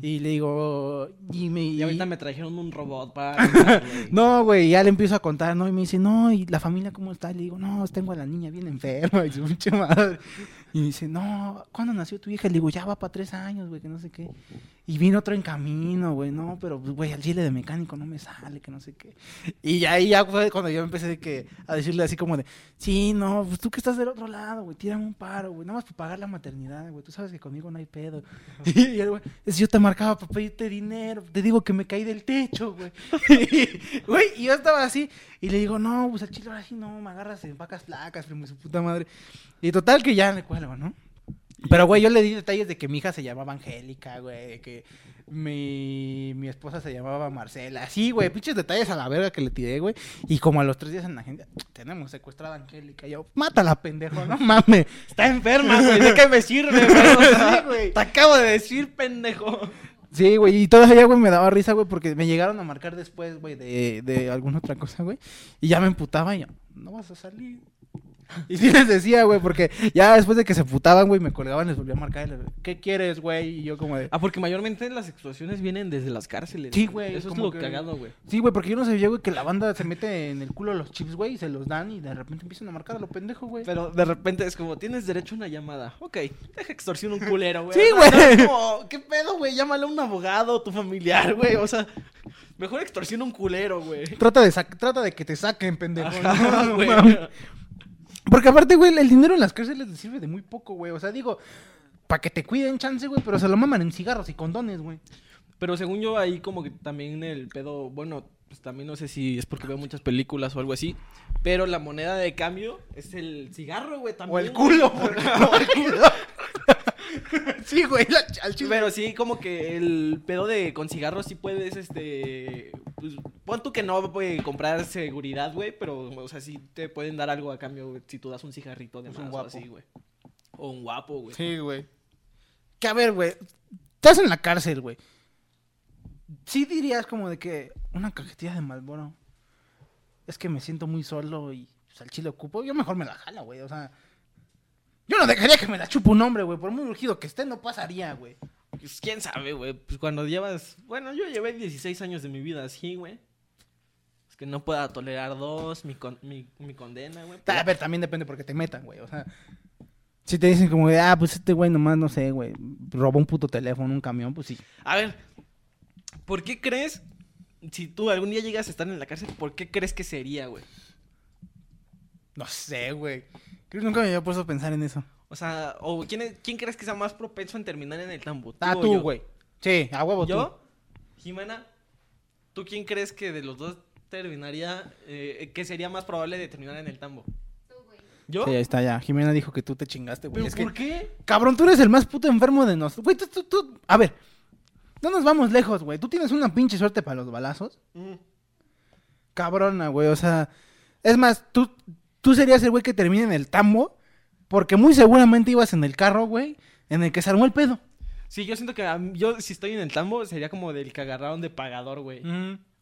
Y le digo, y me... Y ahorita me trajeron un robot para... [laughs] No, güey, ya le empiezo a contar, ¿no? Y me dice, no, ¿y la familia cómo está? Y le digo, no, tengo a la niña bien enferma [laughs] y su pinche madre. Y me dice, no, ¿cuándo nació tu hija? Le digo, ya va para tres años, güey, que no sé qué. Y vino otro en camino, güey, no, pero, pues, güey, al chile de mecánico no me sale, que no sé qué. Y ya ahí ya fue cuando yo empecé de que, a decirle así como de, sí, no, pues tú que estás del otro lado, güey, tírame un paro, güey, nada más para pagar la maternidad, güey, tú sabes que conmigo no hay pedo. [laughs] Y el güey, es yo te marcaba para pedirte dinero, te digo que me caí del techo, güey. [laughs] Güey, y yo estaba así, y le digo, no, pues al chile ahora sí no, me agarras en vacas flacas, primo, su puta madre. Y total que ya le cuelgo, ¿no? Pero, güey, yo le di detalles de que mi hija se llamaba Angélica, güey, de que mi, mi esposa se llamaba Marcela. Así, güey, pinches detalles a la verga que le tiré, güey. Y como a los tres días en la agenda, tenemos secuestrada a Angélica. Y yo, mátala, pendejo, no mames. Está enferma, güey. ¿De qué me sirve, [laughs] Sí, güey. Te acabo de decir, pendejo. Sí, güey, y todavía, güey, me daba risa, güey, porque me llegaron a marcar después, güey, de, de alguna otra cosa, güey. Y ya me emputaba y yo, no vas a salir. [laughs] Y sí les decía, güey, porque ya después de que se putaban, güey, me colgaban, les volvía a marcar. les- ¿Qué quieres, güey? Y yo como de... Ah, porque mayormente las extorsiones vienen desde las cárceles. Sí, güey, Eso es lo que- cagado, güey. Sí, güey, porque yo no sabía, güey, que la banda se mete en el culo los chips, güey, y se los dan y de repente empiezan a marcar a lo pendejo, güey. Pero de repente es como, tienes derecho a una llamada. Ok, deja extorsión un culero, güey. Sí, güey. como, ¿Qué pedo, güey? Llámale a un abogado, tu familiar, güey. O sea, mejor extorsiona un culero, güey. Trata de, trata de que te saquen, pendejo. Ajá, ¿no? güey. [laughs] Porque aparte, güey, el dinero en las cárceles les sirve de muy poco, güey. O sea, digo, para que te cuiden chance, güey, pero se lo maman en cigarros y condones, güey. Pero según yo, ahí como que también el pedo, bueno, pues también no sé si es porque veo muchas películas o algo así, pero la moneda de cambio es el cigarro, güey, también. O el güey. culo, [laughs] o el culo. [laughs] sí, güey, la- al chile. Pero sí, como que el pedo de con cigarros sí puedes, este, pues, pon tú que no puede comprar seguridad, güey, pero, o sea, sí te pueden dar algo a cambio, güey, si tú das un cigarrito de Es más un o guapo. así, güey. O un guapo, güey. Sí, güey. Que a ver, güey. Estás en la cárcel, güey. Sí dirías como de que una cajetilla de Malboro. Es que me siento muy solo y pues, al chile ocupo. Yo mejor me la jala, güey. O sea. Yo no dejaría que me la chupe un hombre, güey. Por muy urgido que esté, no pasaría, güey. Pues quién sabe, güey. Pues cuando llevas. Bueno, yo llevé 16 años de mi vida así, güey. Es que no pueda tolerar dos, mi, con- mi, mi condena, güey. A ver, también depende porque te metan, güey. O sea. Si te dicen como ah, pues este güey nomás, no sé, güey. Robó un puto teléfono, un camión, pues sí. A ver, ¿por qué crees? Si tú algún día llegas a estar en la cárcel, ¿por qué crees que sería, güey? No sé, güey. Creo que nunca me había puesto a pensar en eso. O sea, o quién, es- quién crees que sea más propenso en terminar en el tambo? Ah, o tú, güey. Sí, a huevo tú. ¿Yo? Jimena, ¿tú quién crees que de los dos terminaría, eh, que sería más probable de terminar en el tambo? ¿Yo? Sí, ahí está ya. Jimena dijo que tú te chingaste, güey. ¿Pero Es que, por qué? cabrón, tú eres el más puto enfermo de nosotros. Güey, tú, tú, tú. A ver, no nos vamos lejos, güey. Tú tienes una pinche suerte para los balazos. Mm. Cabrona, güey. O sea, es más, tú, tú serías el güey que termina en el tambo. Porque muy seguramente ibas en el carro, güey, en el que se armó el pedo. Sí, yo siento que a mí- yo si estoy en el tambo sería como del que agarraron de pagador, güey.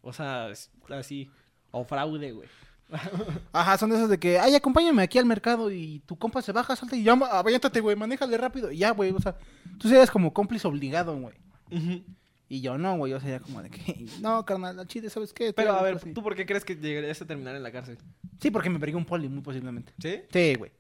O sea, es- así. O fraude, güey. [laughs] Ajá, son de esos de que, ay, acompáñame aquí al mercado y tu compa se baja, salta y ya, aviéntate, güey, manéjale rápido. Y ya, güey, o sea, tú serías como cómplice obligado, güey. Ujú. Y yo no, güey, yo sería como de que, [laughs] no, carnal, al chile, ¿sabes qué? Pero a ver, así". ¿tú por qué crees que llegarías a terminar en la cárcel? Sí, porque me pegué un poli, muy posiblemente. ¿Sí? Sí, güey.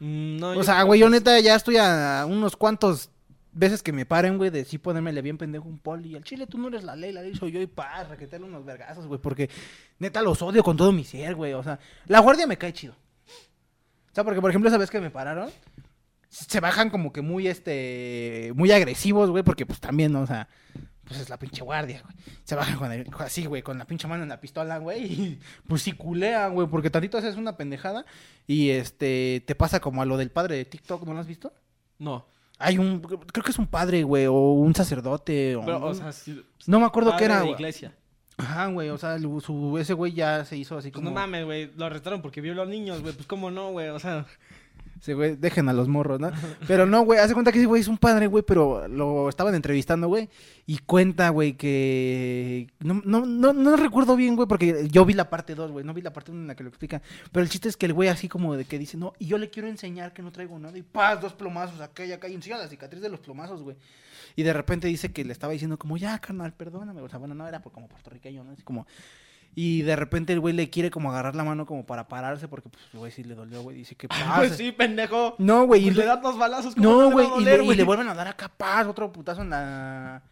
Mm, no, O sea, güey, que yo neta ya estoy a unos cuantos veces que me paren, güey, de sí ponérmele bien pendejo un poli. Al chile tú no eres la ley, la ley soy yo y pa, raquetarle unos vergazos, güey, porque neta los odio con todo mi ser, güey. O sea, la guardia me cae chido. O sea, porque por ejemplo esa vez que me pararon, se bajan como que muy, este, muy agresivos, güey, porque pues también, ¿no? o sea, pues es la pinche guardia, güey. Se bajan con el- así, güey, con la pinche mano en la pistola, güey, y pues sí culean, güey, porque tantito haces una pendejada y este, te pasa como a lo del padre de TikTok, ¿no lo has visto? No. Hay un, creo que es un padre, güey, o un sacerdote, o, Pero, o sea, sí- no me acuerdo qué era, de güey. iglesia. Ajá, güey, o sea, su, ese güey ya se hizo así Pues como... no mames, güey. Lo arrestaron porque violó a niños, güey. Pues cómo no, güey. O sea, Sí, güey, dejen a los morros, ¿no? Pero no, güey, hace cuenta que ese güey es un padre, güey, pero lo estaban entrevistando, güey, y cuenta, güey, que... No, no, no, no recuerdo bien, güey, porque yo vi la parte 2, güey, no vi la parte 1 en la que lo explican, pero el chiste es que el güey así como de que dice, no, y yo le quiero enseñar que no traigo nada, y paz, dos plomazos acá y acá, y enseña la cicatriz de los plomazos, güey. Y de repente dice que le estaba diciendo como, ya, carnal, perdóname, o sea, bueno, no, era por- como puertorriqueño, ¿no? Así como... Y de repente el güey le quiere como agarrar la mano como para pararse porque pues el güey sí le dolió, güey. Dice que [laughs] pasa. pues sí, pendejo. No, güey. y Pues le- le dan dos balazos. ¿cómo no, güey. a Y, le- y le vuelven a dar acá paz, otro putazo en la.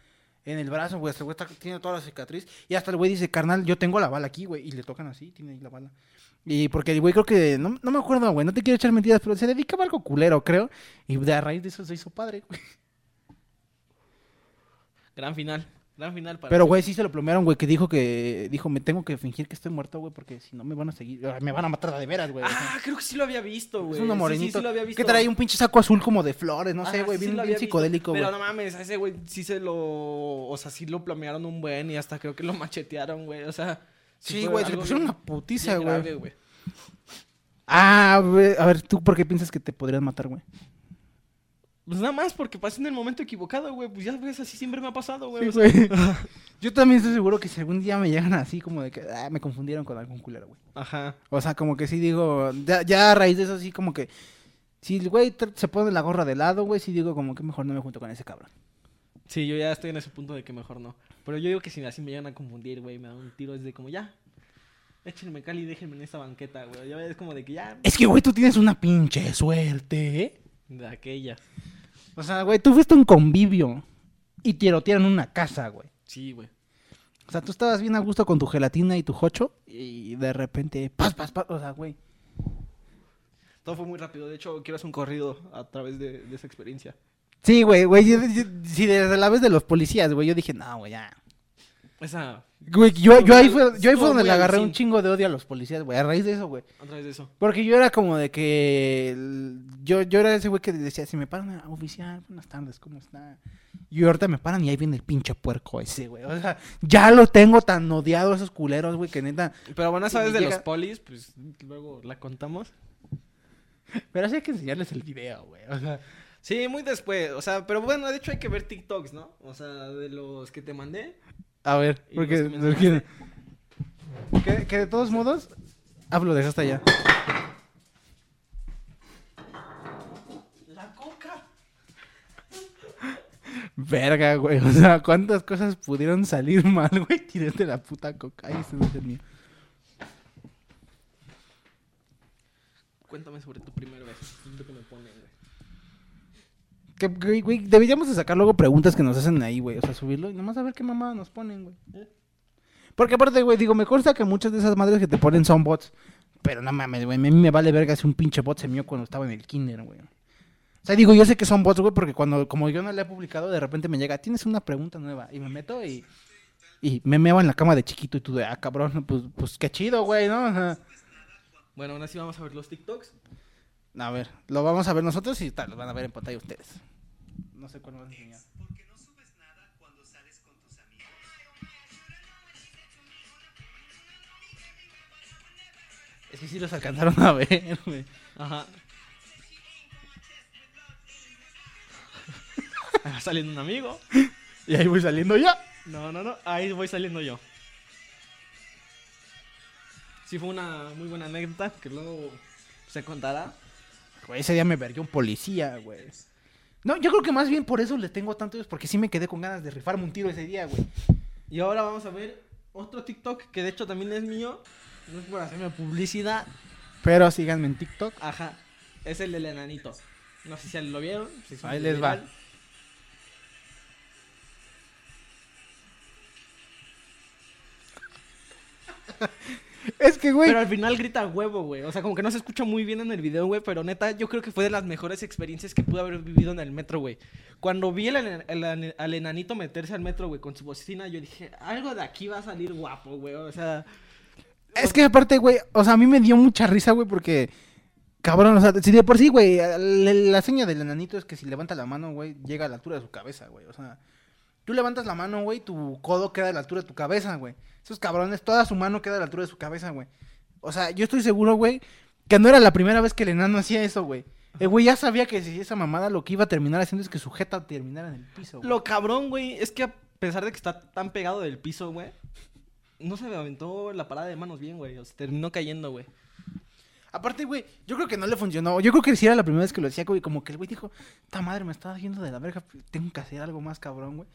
En el brazo, güey. Este güey está- tiene toda la cicatriz. Y hasta el güey dice, carnal, yo tengo la bala aquí, güey. Y le tocan así, tiene ahí la bala. Y porque el güey creo que. No, no me acuerdo, güey. No te quiero echar mentiras, pero se dedicaba a algo culero, creo. Y de a raíz de eso se hizo padre, güey. Gran final. Gran final para Pero, güey, sí se lo plomearon, güey. Que dijo que. Dijo, me tengo que fingir que estoy muerto, güey. Porque si no me van a seguir. Me van a matar de veras, güey. Ah, creo que sí lo había visto, güey. Es uno morenito. Sí, sí, lo había visto. que trae un pinche saco azul como de flores, no sé, Ah, güey. sí, bien, psicodélico, güey. Pero no mames, a ese güey sí se lo. O sea, sí lo plamearon un buen y hasta creo que lo machetearon, güey. O sea. Sí, güey, se le pusieron bien- una putiza, güey. Ah, güey, a ver, ¿tú por qué piensas que te podrían matar, güey? Pues nada más porque pasé en el momento equivocado, güey. Pues ya ves, así siempre me ha pasado, güey. Sí, o sea, güey. [laughs] Yo también estoy seguro que si algún día me llegan así como de que ah, me confundieron con algún culero, güey. Ajá. O sea, como que sí digo, ya, ya a raíz de eso sí como que si el güey se pone la gorra de lado, güey, sí digo como que mejor no me junto con ese cabrón. Sí, yo ya estoy en ese punto de que mejor no. Pero yo digo que si así me llegan a confundir, güey, me dan un tiro, es de como ya. Échenme cal y déjenme en esta banqueta, güey. Ya ves como de que ya. Es que, güey, tú tienes una pinche suerte, ¿eh? De aquella. O sea, güey, tú fuiste a un convivio y tirotearon una casa, güey. Sí, güey. O sea, tú estabas bien a gusto con tu gelatina y tu jocho y de repente, paz, paz, paz, o sea, güey. Todo fue muy rápido. De hecho, quiero hacer un corrido a través de, de esa experiencia. Sí, güey, güey, si desde la vez de los policías, güey, yo dije, no, güey, ya. Esa. Güey, yo, yo ahí fue, yo ahí fue donde le agarré un chingo de odio a los policías, güey, a raíz de eso, güey. A través de eso. Porque yo era como de que, el- yo, yo era ese güey que decía, si me paran, oficial, buenas tardes, ¿cómo está? Y ahorita me paran y ahí viene el pinche puerco ese, güey. O sea, ya lo tengo tan odiado a esos culeros, güey, que neta. Pero bueno, esa vez de llega- los polis, pues luego la contamos. [laughs] Pero así hay que enseñarles el video, güey. O sea, Sí, muy después. O sea, pero bueno, de hecho hay que ver TikToks, ¿no? O sea, de los que te mandé. A ver, porque... los que que, de todos modos... Ah, lo dejaste allá. La coca. Verga, güey. O sea, ¿cuántas cosas pudieron salir mal, güey? [laughs] Tírate la puta coca. No es el mío. Cuéntame sobre tu primera vez. Siento que me ponen, güey. Que, güey, deberíamos de sacar luego preguntas que nos hacen ahí, güey. O sea, subirlo y nomás a ver qué mamá nos ponen, güey. ¿Eh? Porque aparte, güey, digo, me consta que muchas de esas madres que te ponen son bots. Pero no mames, güey. A mí me vale verga si un pinche bot se mío cuando estaba en el kinder, güey. O sea, digo, yo sé que son bots, güey, porque cuando, como yo no le he publicado, de repente me llega, tienes una pregunta nueva. Y me meto y, y me meo en la cama de chiquito y tú de, ah, cabrón, pues, pues qué chido, güey, ¿no? Ajá. Bueno, ahora sí vamos a ver los TikToks. A ver, lo vamos a ver nosotros y tal, lo van a ver en pantalla ustedes. No sé cuál vas a enseñar. porque no subes nada cuando sales con tus amigos. Es que sí los alcanzaron a ver, güey. Ajá. [laughs] Saliendo un amigo. Y ahí voy saliendo ya. No, no, no. Ahí voy saliendo yo. Sí, fue una muy buena anécdota que luego se contará. Güey, ese día me vergué un policía, güey. No, yo creo que más bien por eso les tengo tanto, es porque sí me quedé con ganas de rifarme un tiro ese día, güey. Y ahora vamos a ver otro TikTok que de hecho también es mío. No es por hacerme publicidad. Pero síganme en TikTok. Ajá. Es el del enanito. No sé si lo vieron. Ahí les va. [laughs] Es que, güey. Pero al final grita huevo, güey. O sea, como que no se escucha muy bien en el video, güey. Pero neta, yo creo que fue de las mejores experiencias que pude haber vivido en el metro, güey. Cuando vi el el ane- al enanito meterse al metro, güey, con su bocina, yo dije, algo de aquí va a salir guapo, güey. O sea, Es que aparte, güey, o sea, a mí me dio mucha risa, güey, porque. Cabrón, o sea, si de por sí, güey, la, la seña del enanito es que si levanta la mano, güey, llega a la altura de su cabeza, güey. O sea, tú levantas la mano, güey, tu codo queda a la altura de tu cabeza, güey. Esos cabrones, toda su mano queda a la altura de su cabeza, güey. O sea, yo estoy seguro, güey, que no era la primera vez que el enano hacía eso, güey. El güey ya sabía que si esa mamada lo que iba a terminar haciendo es que su jeta terminara en el piso, güey. lo cabrón, güey, es que a pesar de que está tan pegado del piso, güey, no se me aventó la parada de manos bien, güey. O sea, terminó cayendo, güey. Aparte, güey, yo creo que no le funcionó. Yo creo que si era la primera vez que lo hacía, güey, como que el güey dijo, esta madre me está yendo de la verga, tengo que hacer algo más cabrón, güey.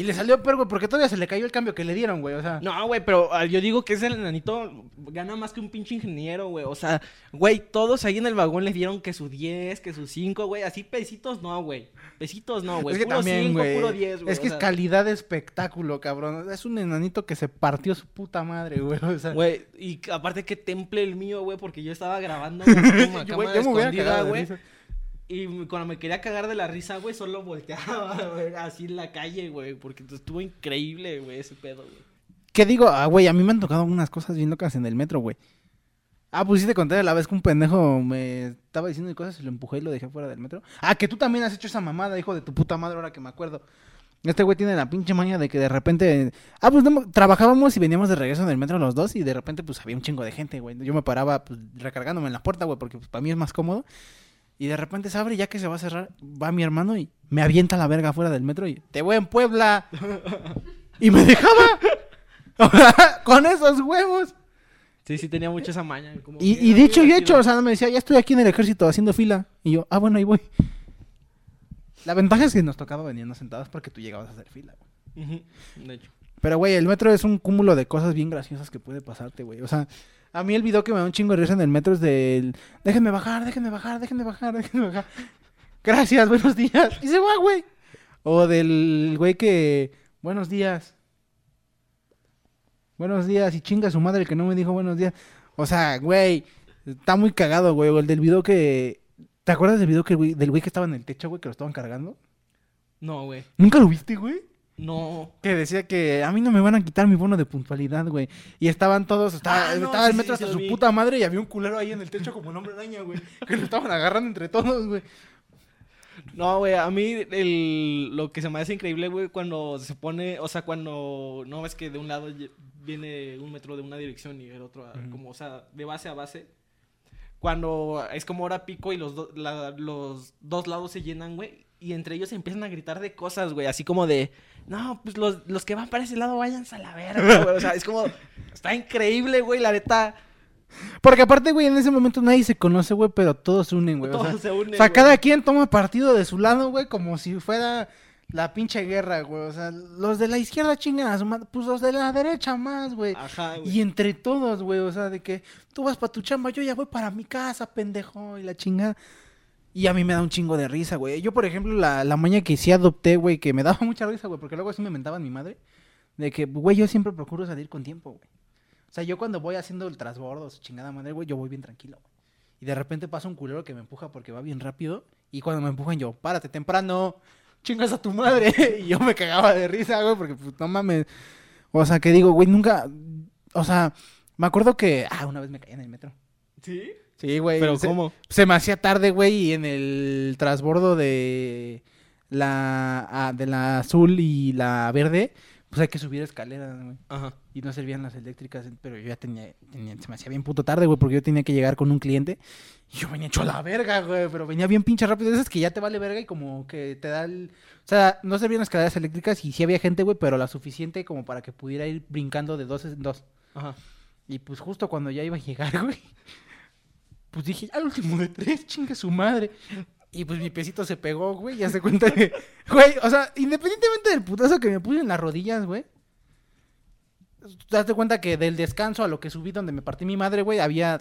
Y le salió peor, güey, porque todavía se le cayó el cambio que le dieron, güey, o sea. No, güey, pero ah, yo digo que ese enanito gana más que un pinche ingeniero, güey. O sea, güey, todos ahí en el vagón le dieron que su 10, que su 5, güey. Así pesitos no, güey. Pesitos no, güey. es que puro también, 5, güey. puro 10, güey. Es que o es calidad de espectáculo, cabrón. Es un enanito que se partió su puta madre, güey. O sea, Güey, y aparte que temple el mío, güey, porque yo estaba grabando a [laughs] yo, me hubiera cagado güey. Y cuando me quería cagar de la risa, güey, solo volteaba, [laughs] así en la calle, güey, porque estuvo increíble, güey, ese pedo, güey. ¿Qué digo? Ah, güey, a mí me han tocado unas cosas bien locas en el metro, güey. Ah, pues sí te conté la vez que un pendejo me estaba diciendo cosas y lo empujé y lo dejé fuera del metro. Ah, que tú también has hecho esa mamada, hijo de tu puta madre, ahora que me acuerdo. Este güey tiene la pinche maña de que de repente... Ah, pues no, trabajábamos y veníamos de regreso en el metro los dos y de repente pues había un chingo de gente, güey. Yo me paraba pues, recargándome en la puerta, güey, porque pues, para mí es más cómodo. Y de repente se abre ya que se va a cerrar, va mi hermano y me avienta la verga fuera del metro y... ¡Te voy en Puebla! [laughs] y me dejaba... [laughs] con esos huevos. Sí, sí, tenía mucho esa maña. como Y, que y hecho, o sea, me decía, ya estoy aquí en el ejército haciendo fila. Y yo, ah, bueno, ahí voy. La ventaja es que nos tocaba venirnos sentados porque tú llegabas a hacer fila, güey. De hecho. Pero, güey, el metro es un cúmulo de cosas bien graciosas que puede pasarte, güey. O sea, a mí el video que me da un chingo de risa en el metro es del... Déjenme bajar, déjenme bajar, déjenme bajar, déjenme bajar. Gracias, buenos días. Y se va, güey. O del güey que... Buenos días. Buenos días. Y chinga su madre que no me dijo buenos días. O sea, güey, está muy cagado, güey. O el del video que... ¿Te acuerdas del video que, güey- del güey que estaba en el techo, güey, que lo estaban cargando? No, güey. ¿Nunca lo viste, güey? No. Que decía que a mí no me van a quitar mi bono de puntualidad, güey. Y estaban todos, estaba, Ah, no, estaba sí, el metro sí hasta su vi. puta madre y había un culero ahí en el techo como el hombre araña, güey. [laughs] Que lo estaban agarrando entre todos, güey. No, güey, a mí el, lo que se me hace increíble, güey, cuando se pone, o sea, cuando no ves que de un lado viene un metro de una dirección y el otro, a- como, o sea, de base a base. cuando es como hora pico y los, do- la- los dos lados se llenan, güey. Y entre ellos empiezan a gritar de cosas, güey. Así como de, no, pues los, los que van para ese lado váyanse a la verga, güey. O sea, es como, está increíble, güey, la neta. Porque aparte, güey, en ese momento nadie se conoce, güey, pero todos se unen, güey. O sea, Todos se unen, o sea, güey. cada quien toma partido de su lado, güey, como si fuera la pinche guerra, güey. O sea, los de la izquierda chingan a su madre, pues los de la derecha más, güey. Ajá, güey. Y entre todos, güey, o sea, de que tú vas para tu chamba, yo ya voy para mi casa, pendejo, y la chingada. Y a mí me da un chingo de risa, güey. Yo, por ejemplo, la, la maña que sí adopté, güey, que me [laughs] daba mucha risa, güey, porque luego sí me mentaban mi madre, de que, güey, yo siempre procuro salir con tiempo, güey. O sea, yo cuando voy haciendo el transbordo, su chingada madre, güey, yo voy bien tranquilo, güey. Y de repente pasa un culero que me empuja porque va bien rápido. Y cuando me empujan yo, párate temprano, chingas a tu madre. [laughs] y yo me cagaba de risa, güey, porque pues, no mames. O sea, que digo, güey, nunca. O sea, me acuerdo que. Ah, una vez me caí en el metro. ¿Sí? Sí, güey. Pero se, ¿cómo? Se me hacía tarde, güey, y en el transbordo de la, ah, de la azul y la verde, pues hay que subir escaleras, güey. Ajá. Y no servían las eléctricas, pero yo ya tenía, tenía- se me hacía bien puto tarde, güey, porque yo tenía que llegar con un cliente. Y yo venía hecho a la verga, güey, pero venía bien pinche rápido. Esas que ya te vale verga y como que te da el... O sea, no servían las escaleras eléctricas y sí había gente, güey, pero la suficiente como para que pudiera ir brincando de dos en dos. Ajá. Y pues justo cuando ya iba a llegar, [laughs] güey, pues dije, al último de tres, chingue su madre. Y pues mi pesito se pegó, güey, ya se cuenta que, [laughs] güey, o sea, independientemente del putazo que me puse en las rodillas, güey. Date cuenta que del descanso a lo que subí donde me partí mi madre, güey, había,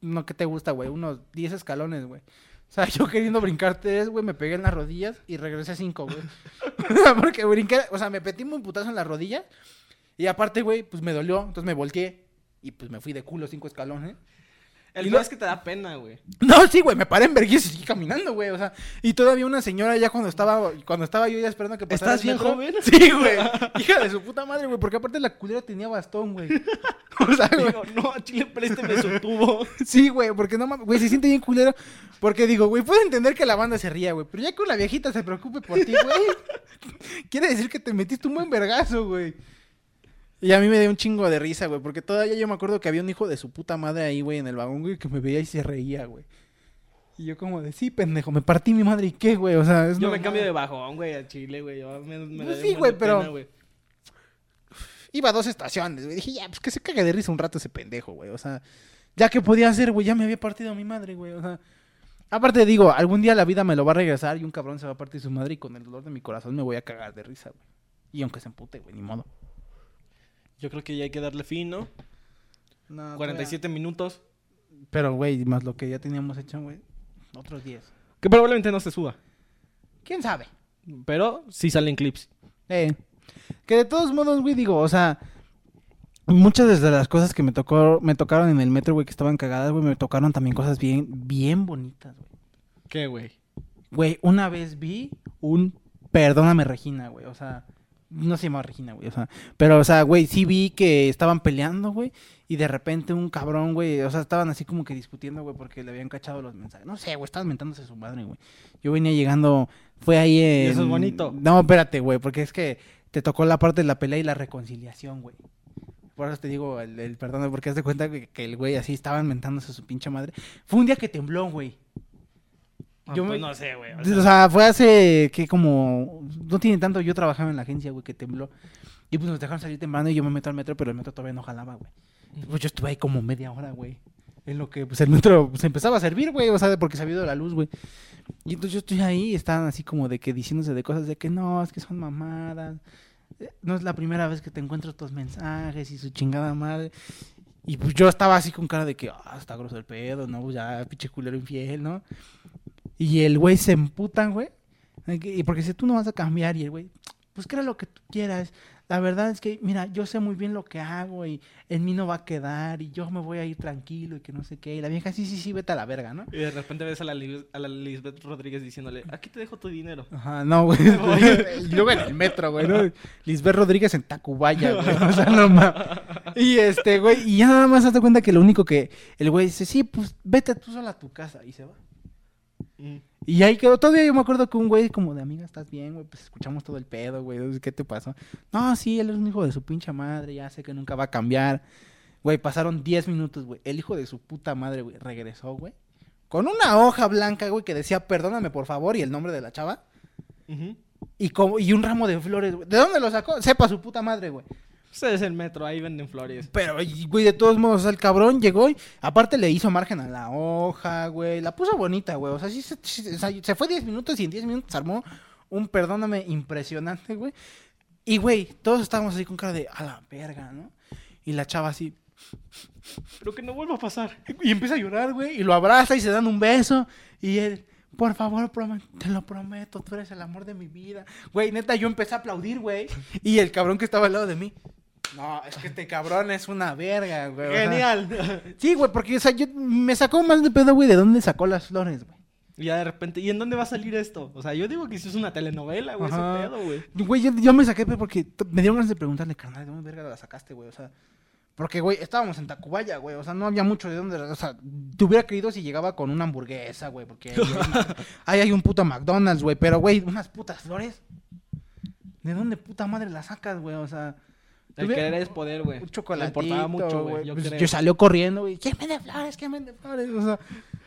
no, ¿qué te gusta, güey? Unos 10 escalones, güey. O sea, [laughs] yo queriendo brincar tres, güey, me pegué en las rodillas y regresé cinco, güey. [laughs] Porque brinqué, o sea, me petí un putazo en las rodillas y aparte, güey, pues me dolió, entonces me volteé y pues me fui de culo cinco escalones. El Y es que te da pena, güey. No, sí, güey, me paré en vergüenza y seguí caminando, güey, o sea, y todavía una señora ya cuando estaba, cuando estaba yo ya esperando que pasara ¿Estás bien metro- joven? Sí, güey, [laughs] hija de su puta madre, güey, porque aparte la culera tenía bastón, güey. [laughs] O sea, güey, Digo, no, Chile, présteme su tubo. [laughs] sí, güey, porque no mames, güey, se siente bien culero, porque digo, güey, puedo entender que la banda se ría, güey, pero ya que una viejita se preocupe por ti, güey, quiere decir que te metiste un buen vergazo, güey. Y a mí me dio un chingo de risa, güey, porque todavía yo me acuerdo que había un hijo de su puta madre ahí, güey, en el vagón, güey, que me veía y se reía, güey. Y yo como de, sí, pendejo, me partí mi madre y qué, güey, o sea, es Yo me cambio de bajón, güey, a Chile, güey. Yo me, me Pues sí, güey, pero- pena, güey. Iba a dos estaciones, güey, dije, ya, pues que se cague de risa un rato ese pendejo, güey, o sea, ya que podía hacer, güey, ya me había partido mi madre, güey, o sea... Aparte digo, algún día la vida me lo va a regresar y un cabrón se va a partir su madre y con el dolor de mi corazón me voy a cagar de risa, güey. Y aunque se empute, güey, ni modo. Yo creo que ya hay que darle fin, ¿no? No, 47 minutos. Pero, güey, más lo que ya teníamos hecho, güey, otros 10. Que probablemente no se suba. ¿Quién sabe? Pero sí salen clips. Eh, que de todos modos, güey, digo, o sea, muchas de las cosas que me tocó, me tocaron en el metro, güey, que estaban cagadas, güey, me tocaron también cosas bien, bien bonitas, güey. ¿Qué, güey? Güey, una vez vi un Perdóname Regina, güey, o sea, no se llama Regina, güey, o sea, pero, o sea, güey, sí vi que estaban peleando, güey, y de repente un cabrón, güey, o sea, estaban así como que discutiendo, güey, porque le habían cachado los mensajes. No sé, güey, estaban mentándose a su madre, güey. Yo venía llegando, fue ahí en... eso es bonito. No, espérate, güey, porque es que te tocó la parte de la pelea y la reconciliación, güey. Por eso te digo el, el perdón, porque haz de cuenta que, que el güey así estaban mentándose a su pinche madre. Fue un día que tembló, güey. Ah, Yo pues me- no sé, güey. o O sea, fue hace que como no tiene tanto, yo trabajaba en la agencia, güey, que tembló. Y pues nos dejaron salir temprano y yo me meto al metro, pero el metro todavía no jalaba, güey. Pues yo estuve ahí como media hora, güey. En lo que pues el metro se empezaba a servir, güey, o sea, porque se había ido la luz, güey. Y entonces yo estoy ahí y estaban así como de que diciéndose de cosas de que no, es que son mamadas. No es la primera vez que te encuentro estos mensajes y su chingada madre. Y pues yo estaba así con cara de que, ah, está grosso el pedo, ¿no? Pues ya, pinche culero infiel, ¿no? Y el güey se emputan, güey. Y porque si tú no vas a cambiar y el güey, pues crea lo que tú quieras. La verdad es que, mira, yo sé muy bien lo que hago y en mí no va a quedar y yo me voy a ir tranquilo y que no sé qué. Y la vieja, sí, sí, sí, vete a la verga, ¿no? Y de repente ves a la, a la Lisbeth Rodríguez diciéndole, aquí te dejo tu dinero. Ajá, no, [laughs] güey. [laughs] luego en el metro, güey, ¿no? Lisbeth Rodríguez en Tacubaya, güey. [laughs] O sea, no mames. Y este, güey, y ya nada más hazte cuenta que lo único que el güey dice, sí, pues vete tú sola a tu casa. Y se va. Mm. Y ahí quedó. Todavía yo me acuerdo que un güey como de amiga, ¿estás bien, güey? Pues escuchamos todo el pedo, güey. ¿Qué te pasó? No, sí, él es un hijo de su pinche madre. Ya sé que nunca va a cambiar. Güey, pasaron 10 minutos, güey. El hijo de su puta madre, güey, regresó, güey. Con una hoja blanca, güey, que decía, perdóname, por favor, y el nombre de la chava. Y, como, y un ramo de flores, güey. ¿De dónde lo sacó? Sepa su puta madre, güey. Ese es el metro, ahí venden flores. Pero, güey, de todos modos, el cabrón llegó y aparte le hizo margen a la hoja, güey. La puso bonita, güey. O sea, sí, se- se fue 10 minutos y en 10 minutos armó un perdóname impresionante, güey. Y, güey, todos estábamos así con cara de a la verga, ¿no? Y la chava así. Pero que no vuelva a pasar. Y empieza a llorar, güey. Y lo abraza y se dan un beso. Y él, por favor, te lo prometo, tú eres el amor de mi vida. Güey, neta, yo empecé a aplaudir, güey. Y el cabrón que estaba al lado de mí. No, es que este cabrón es una verga, güey. o sea, Genial. Sí, güey, porque o sea, yo, me sacó más de pedo, güey, de dónde sacó las flores, güey. Y ya de repente, ¿y en dónde va a salir esto? O sea, yo digo que eso es una telenovela, güey, ese pedo, güey. Güey, yo, yo me saqué porque me dieron ganas de preguntarle, carnal, ¿de dónde verga la sacaste, güey? O sea, porque, güey, estábamos en Tacubaya, güey. O sea, no había mucho de dónde. O sea, te hubiera creído si llegaba con una hamburguesa, güey. Porque ahí hay, [laughs] ahí hay un puto McDonald's, güey. Pero, güey, unas putas flores. ¿De dónde puta madre las sacas, güey? O sea, El tuviera- querer es poder, güey. un Le importaba mucho, güey. Yo Pues, creo. salió corriendo, güey. ¿Quién vende flores? ¿Quién vende flores? O sea,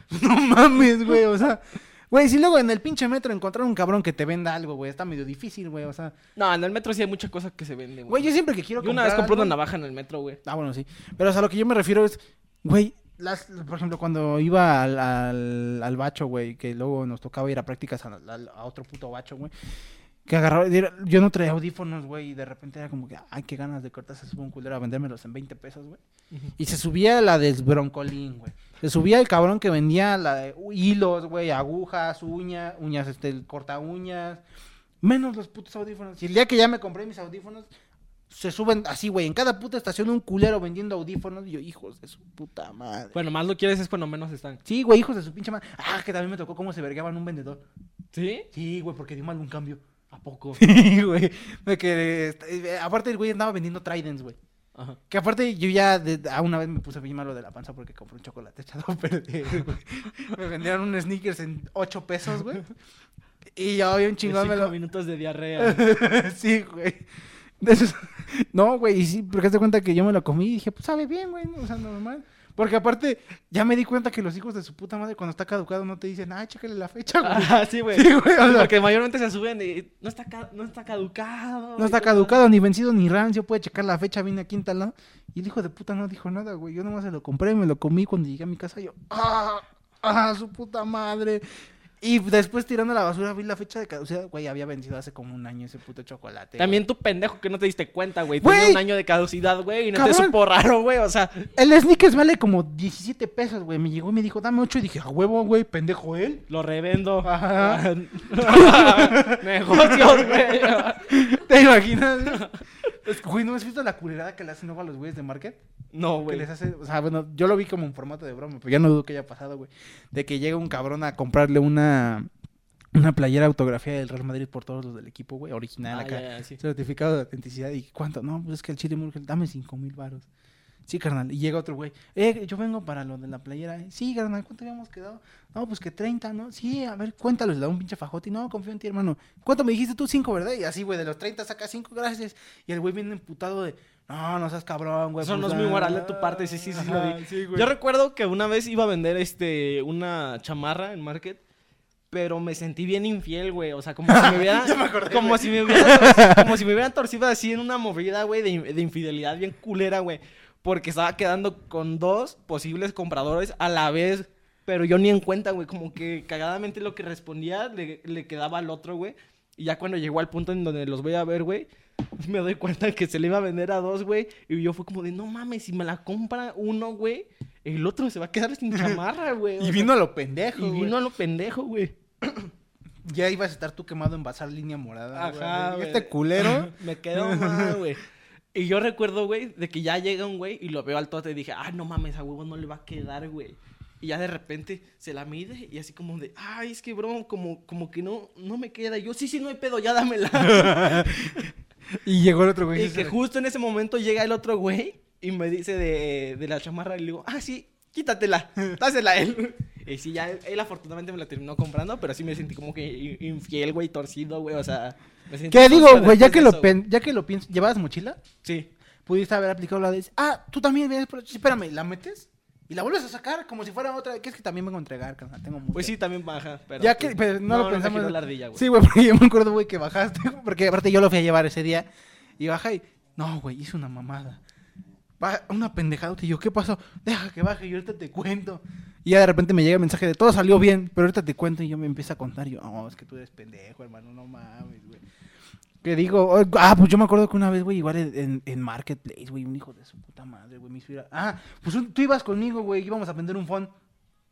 [laughs] no mames, güey. O sea, güey, si luego en el pinche metro encontrar un cabrón que te venda algo, güey, está medio difícil, güey. O sea, No, en el metro sí hay muchas cosas que se venden, güey, yo siempre que quiero Yo una vez compré una navaja en el metro, güey. Ah, bueno, sí. Pero o sea, lo que yo me refiero es, güey, las, por ejemplo, cuando iba al, al, al bacho, güey, que luego nos tocaba ir a prácticas a, a- a otro puto bacho, güey. Que agarraba, yo no traía audífonos, güey, y de repente era como que, ay, qué ganas de cortar, se sube un culero a vendérmelos en 20 pesos, güey. Y se subía la del broncolín, güey. Se subía el cabrón que vendía la de hilos, güey, agujas, uñas, uñas, este, el corta uñas. Menos los putos audífonos. Y el día que ya me compré mis audífonos, se suben así, güey. En cada puta estación un culero vendiendo audífonos. Y yo, hijos de su puta madre. Bueno, más lo quieres es cuando menos están. Sí, güey, hijos de su pinche madre. Ah, que también me tocó cómo se vergaban un vendedor. ¿Sí? Sí, güey, porque dio mal un cambio. ¿A poco? [laughs] Sí, güey. Me quedé- eh, Aparte, el güey andaba vendiendo Tridents, güey. Ajá. Que aparte yo ya de- a una vez me puse bien malo de la panza porque compré un chocolate [laughs] echado a perder, güey. Me vendieron un sneakers en 8 pesos, güey. Y yo bien chingón me lo... minutos de diarrea. [laughs] sí, güey. De No, güey, y sí, porque te cuenta que yo me lo comí y dije, pues sabe bien, güey, o sea, normal. Porque aparte, ya me di cuenta que los hijos de su puta madre cuando está caducado no te dicen, ah, chécale la fecha, güey. Ah, sí, güey. Sí, güey, o sea, Porque mayormente se suben y no está, no está caducado. No está caducado, ni vencido, ni rancio. Puede checar la fecha, viene aquí en tal lado. Y el hijo de puta no dijo nada, güey. Yo nomás se lo compré, me lo comí cuando llegué a mi casa. Yo, ¡ah! ¡ah, su puta madre! Y después tirando a la basura vi la fecha de caducidad. Güey, había vencido hace como un año ese puto chocolate. También tu pendejo que no te diste cuenta, güey. Tenía un año de caducidad, güey, y no te Cabrón. supo raro, güey. O sea. El sneakers vale como 17 pesos, güey. Me llegó y me dijo, dame 8. Y dije, a huevo, güey, pendejo él. lo revendo. Ajá. [laughs] [laughs] Negocios, güey. ¿Te imaginas? Es que, Güey, ¿no has visto la culerada que le hacen luego a los güeyes de Market? No, que güey. les hace, o sea, bueno, yo lo vi como en formato de broma, pero ya no dudo que haya pasado, güey. De que llega un cabrón a comprarle una una playera autografía del Real Madrid por todos los del equipo, güey, original Ah, acá. ya, ya, sí. Certificado de autenticidad. ¿Y cuánto? No, pues es que el chile Murgel, dame cinco mil varos. Sí, carnal. Y llega otro güey. Eh, yo vengo para lo de la playera. eh. Sí, carnal, ¿cuánto habíamos quedado? No, pues que 30, ¿no? Sí, a ver, cuéntalo. Le da un pinche fajote. No, confío en ti, hermano. ¿Cuánto me dijiste tú? Cinco, ¿verdad? Y así, güey, de los 30 saca cinco, gracias. Y el güey viene emputado de, no, no seas cabrón, güey. Eso no pues, es muy ah, moral de tu parte, sí, sí, sí, lo ajá, vi. sí, güey. Yo recuerdo que una vez iba a vender este una chamarra en Market, pero me sentí bien infiel, güey. O sea, como si me hubieran. [laughs] Ya me acordé, como, güey. si me torcido, como si me hubieran torcido así en una movida, güey, de infidelidad bien culera, güey. Porque estaba quedando con dos posibles compradores a la vez. Pero yo ni en cuenta, güey. Como que cagadamente lo que respondía le, le quedaba al otro, güey. Y ya cuando llegó al punto en donde los voy a ver, güey, me doy cuenta que se le iba a vender a dos, güey. Y yo fue como de, no mames, si me la compra uno, güey, el otro se va a quedar sin chamarra, güey. Y sea, vino a lo pendejo, y vino a lo pendejo, güey. Ya ibas a estar tú quemado en basar línea morada. Ajá, güey. güey. Este culero. [laughs] me quedó mal, güey. Y yo recuerdo, güey, de que ya llega un güey y lo veo al tote y dije, ah, no mames, a huevo no le va a quedar, güey. Y ya de repente se la mide y así como de, ay, es que, bro, como, como que no, no me queda. Y yo, sí, sí, no hay pedo, ya dámela. [laughs] y llegó el otro güey. y que justo en ese momento llega el otro güey y me dice de, de la chamarra y le digo, ah, sí, quítatela, dásela a él. Y sí, ya él, afortunadamente me la terminó comprando, pero sí me sentí como que in- infiel, güey, torcido, güey, o sea... me sentí ¿Qué digo, güey? Ya que, lo pen- ya que lo pienso. ¿Llevabas mochila? Sí. pudiste haber aplicado la de, ah, tú también vienes por... sí, Espérame, ¿la metes? Y la vuelves a sacar como si fuera otra, que es que también vengo a entregar, carnal, tengo mucho. Pues sí, también baja. Pero, ya que, pero no, lo me pensamos. giró la ardilla, güey. Sí, güey, [laughs] porque yo me acuerdo, güey, que bajaste, [laughs] porque aparte yo lo fui a llevar ese día y baja y, no, güey, hice una mamada. Va, una pendejada, y yo, ¿qué pasó? Deja que baje y ahorita te cuento. Y ya de repente me llega el mensaje de todo salió bien, pero ahorita te cuento y yo me empiezo a contar. Y yo, no, es que tú eres pendejo, hermano, no mames, güey. Que digo, oh, ah, pues yo me acuerdo que una vez, güey, igual en, en- Marketplace, güey, un hijo de su puta madre, güey, me hizo ir a- Ah, pues tú ibas conmigo, güey, íbamos a vender un phone.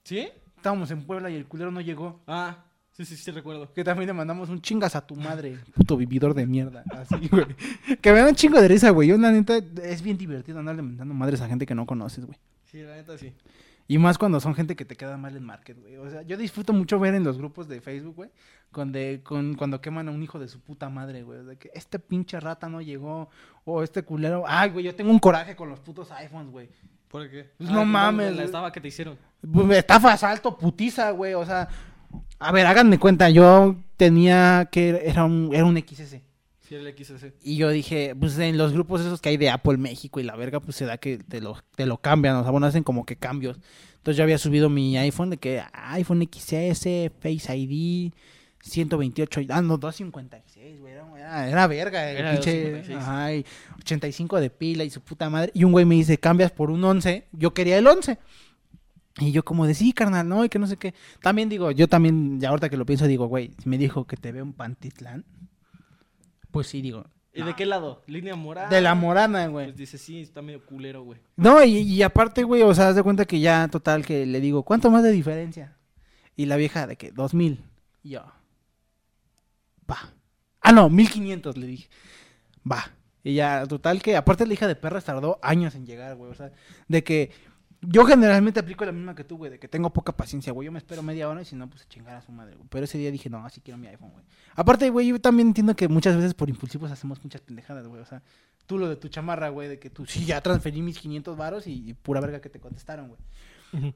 ¿Sí? Estábamos en Puebla y el culero no llegó. Ah, sí, sí, sí, recuerdo. Que también le mandamos un chingas a tu madre, puto vividor de mierda. Así, [laughs] güey. Que me da un chingo de risa, güey. Yo, la neta, es bien divertido andarle mandando madres a gente que no conoces, güey. Sí, la neta sí. Y más cuando son gente que te queda mal en market, güey. O sea, yo disfruto mucho ver en los grupos de Facebook, güey, cuando, con, cuando queman a un hijo de su puta madre, güey. De que este pinche rata no llegó, o este culero. Ay, güey, yo tengo un coraje con los putos iPhones, güey. ¿Por qué? Pues no mames, La güey. estaba que te hicieron. Pues, Estafa, asalto, putiza, güey. O sea, a ver, háganme cuenta. Yo tenía que. Era un, era un XS. Sí, el XS. Y yo dije, pues en los grupos esos que hay de Apple México y la verga, pues se da que te lo, te lo cambian, o sea, bueno, hacen como que cambios. Entonces yo había subido mi iPhone de que iPhone XS, Face ID, 128, ah, no, 256, güey, era, era, verga, el Era pinche, 256. ajá, y 85 de pila y su puta madre. Y un güey me dice, cambias por un 11, yo quería el 11. Y yo como de, sí, carnal, no, y que no sé qué. También digo, yo también, ya ahorita que lo pienso, digo, güey, me dijo que te veo en Pantitlán, pues sí, digo. ¿Y de qué lado? ¿Línea morada? De la morana, güey. Pues dice, sí, está medio culero, güey. No, y, y aparte, güey, o sea, haz de cuenta que ya, total, que le digo, ¿cuánto más de diferencia? Y la vieja de que, dos mil. Y yo, va. Ah, no, mil quinientos, le dije. Va. Y ya, total, que aparte la hija de perras tardó años en llegar, güey. O sea, de que yo generalmente aplico la misma que tú, güey, de que tengo poca paciencia, güey. Yo me espero media hora y si no, pues a chingar a su madre, güey. Pero ese día dije, no, así quiero mi iPhone, güey. Aparte, güey, yo también entiendo que muchas veces por impulsivos hacemos muchas pendejadas, güey. O sea, tú lo de tu chamarra, güey, de que tú sí, ya transferí mis 500 varos y, y pura verga que te contestaron, güey.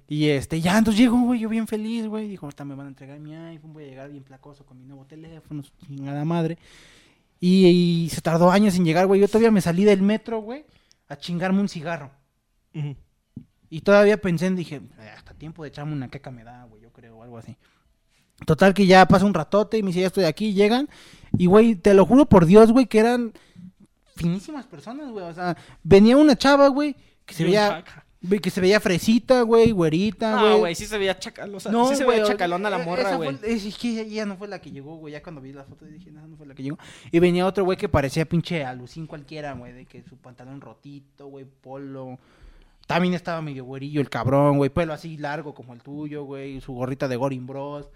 Y este, ya, entonces llego, güey, yo bien feliz, güey. Dijo, ahorita me van a entregar mi iPhone, voy a llegar bien placoso con mi nuevo teléfono, chingada madre. Y, y se tardó años en llegar, güey. Yo todavía me salí del metro, güey, a chingarme un cigarro. Y todavía pensé en, dije, "Eh, hasta tiempo de echarme una queca me da, güey, yo creo, o algo así. Total que ya pasa un ratote y me dice, ya estoy aquí, llegan. Y, güey, te lo juro por Dios, güey, que eran finísimas personas, güey. O sea, venía una chava, güey, que se veía, que se veía fresita, güey, güerita, güey. No, güey, sí se veía chacalosa. No, sí se güey, veía chacalona la eh, morra, güey. Es, que ella no fue la que llegó, güey. Ya cuando vi la foto dije, no, no fue la que llegó. Y venía otro güey que parecía pinche alucín cualquiera, güey. De que su pantalón rotito, güey, polo. También estaba medio güerillo el cabrón, güey. Pelo así largo como el tuyo, güey. Su gorrita de Gorin Bros.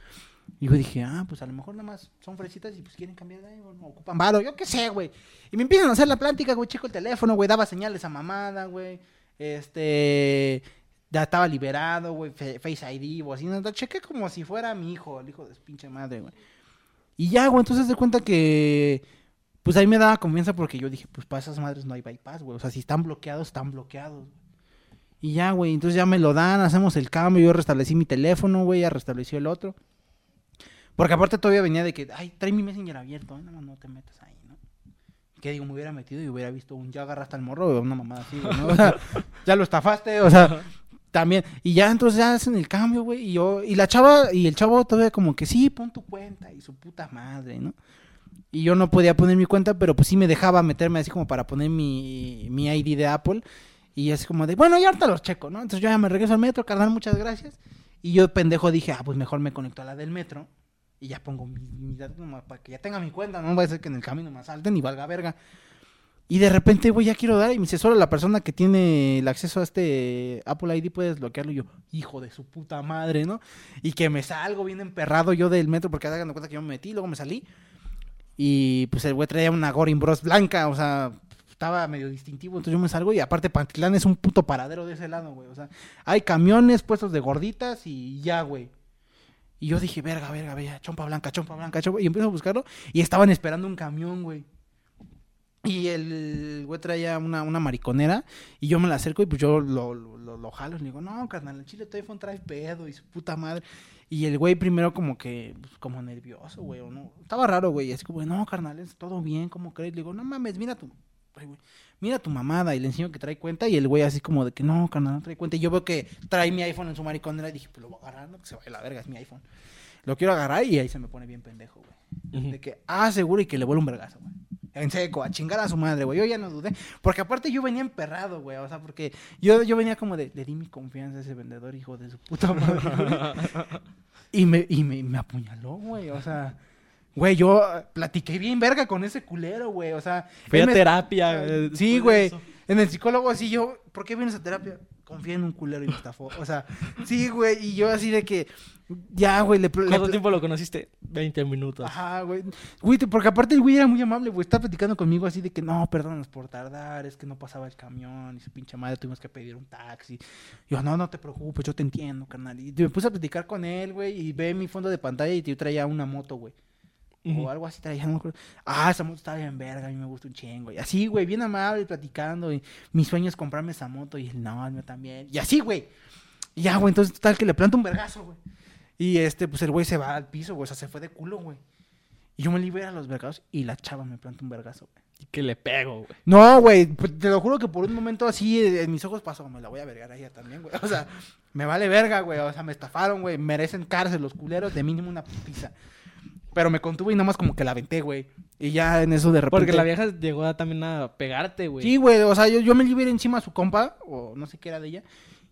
Y yo dije, ah, pues a lo mejor nada más son fresitas y pues quieren cambiar de iPhone, o ocupan varo, yo qué sé, güey. Y me empiezan a hacer la plática, güey, checo el teléfono, güey, daba señales a mamada, güey. Este, ya estaba liberado, güey, Face ID, o así, no, chequé como si fuera mi hijo, el hijo de su pinche madre, güey. Y ya, güey, entonces de cuenta que, pues ahí me daba confianza porque yo dije, pues para esas madres no hay bypass, güey. O sea, si están bloqueados, están bloqueados. Y ya, güey, entonces ya me lo dan, hacemos el cambio, yo restablecí mi teléfono, güey, ya restableció el otro. Porque aparte todavía venía de que, ay, trae mi Messenger abierto, ¿eh? no, no te metas ahí, ¿no? Que digo, me hubiera metido y hubiera visto un ya agarraste al morro o una mamada así, güey, ¿no? O sea, [laughs] ya lo estafaste, o sea, también. Y ya entonces ya hacen el cambio, güey, y yo, y la chava, y el chavo todavía como que sí, pon tu cuenta y su puta madre, ¿no? Y yo no podía poner mi cuenta, pero pues sí me dejaba meterme así como para poner mi, mi ID de Apple. Y es como de, bueno, ya ahorita los checo, ¿no? Entonces yo ya me regreso al metro, carnal, muchas gracias. Y yo, pendejo, dije, ah, pues mejor me conecto a la del metro. Y ya pongo mi, dato para que ya tenga mi cuenta, no va a ser que en el camino me salten y valga verga. Y de repente, güey, ya quiero dar. Y me dice, solo la persona que tiene el acceso a este Apple ID puede desbloquearlo. Y yo, hijo de su puta madre, ¿no? Y que me salgo bien emperrado yo del metro porque hagan cuenta que yo me metí, luego me salí. Y pues el güey traía una Gorin Bros blanca, o sea, estaba medio distintivo. Entonces yo me salgo y aparte Pantitlán es un puto paradero de ese lado, güey. O sea, hay camiones puestos de gorditas y ya, güey. Y yo dije, verga, verga, verga, chompa blanca, chompa blanca, chompa. Y empiezo a buscarlo y estaban esperando un camión, güey. Y el güey traía una, una mariconera y yo me la acerco y pues yo lo, lo, lo, lo jalo y le digo, no, carnal, el chile tu iPhone trae pedo y su puta madre. Y el güey primero como que, pues, como nervioso, güey, o no. Estaba raro, güey. Así como, no, carnal, es todo bien, ¿cómo crees? Le digo, no mames, mira tu güey. Mira tu mamada y le enseño que trae cuenta y el güey así como de que no, carnal, no trae cuenta. Y yo veo que trae mi iPhone en su mariconera y dije, pues lo voy a agarrar, no, que se vaya la verga, es mi iPhone. Lo quiero agarrar y ahí se me pone bien pendejo, güey. De que, ah, seguro y que le vuelve un vergazo, güey. En seco, a chingar a su madre, güey. Yo ya no dudé. Porque aparte yo venía emperrado, güey. O sea, porque yo, yo venía como de, le di mi confianza a ese vendedor, hijo de su puta madre. [laughs] y me, y me, me apuñaló, güey. O sea, güey, yo eh, platiqué bien verga con ese culero, güey. O sea, Fui a me- terapia. eh, Sí, güey. En el psicólogo así yo, ¿por qué vienes a terapia? Confié en un culero y me estafó. O sea, sí, güey. Y yo así de que, ya, güey, le, le- ¿Cuánto tiempo lo conociste? 20 minutos. Ajá, güey. Güey, porque aparte el güey era muy amable, güey. Estaba platicando conmigo así de que no, perdónanos por tardar, es que no pasaba el camión y su pinche madre tuvimos que pedir un taxi. Yo, no, no te preocupes, yo te entiendo, carnal. Y me puse a platicar con él, güey, y ve mi fondo de pantalla y yo traía una moto, güey. O algo así traía, no me acuerdo. Ah, esa moto está bien verga, a mí me gusta un chingo. Y así, güey, bien amable, platicando. Y mi sueño es comprarme esa moto. Y él, no, mío también. Y así, güey. Y ya, güey, entonces tal que le planta un vergazo, güey. Y este, pues el güey se va al piso, güey. O sea, se fue de culo, güey. Y yo me libero a los vergazos y la chava me planta un vergazo, güey. Y que le pego, güey. No, güey, pues, te lo juro que por un momento así eh, en mis ojos pasó, me la voy a vergar a ella también, güey. [laughs] O sea, me vale verga, güey. O sea, me estafaron, güey. Merecen cárcel los culeros, de mínimo una pizza. Pero me contuve y nomás como que la aventé, güey. Y ya en eso de repente. Porque la vieja llegó a- también a pegarte, güey. Sí, güey, o sea, yo, yo me liberé encima a su compa, o no sé qué era de ella,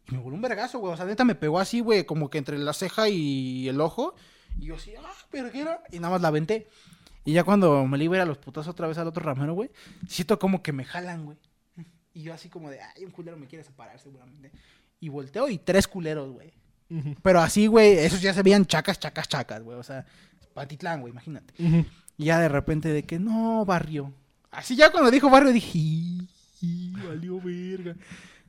y me voló un vergazo, güey. O sea, neta me pegó así, güey, como que entre la ceja y el ojo. Y yo así, ah, verguera. Y nada más la aventé. Y ya cuando me libera los putazos otra vez al otro ramero, güey, siento como que me jalan, güey. Y yo así como de, ay, un culero me quiere separar seguramente. Y volteo y tres culeros, güey. Pero así, güey, esos ya se veían chacas, chacas, chacas, güey. O sea, Patitlán, güey, imagínate. Y ya de repente de que no, barrio. Así ya cuando dijo barrio dije, "Y- y, valió verga.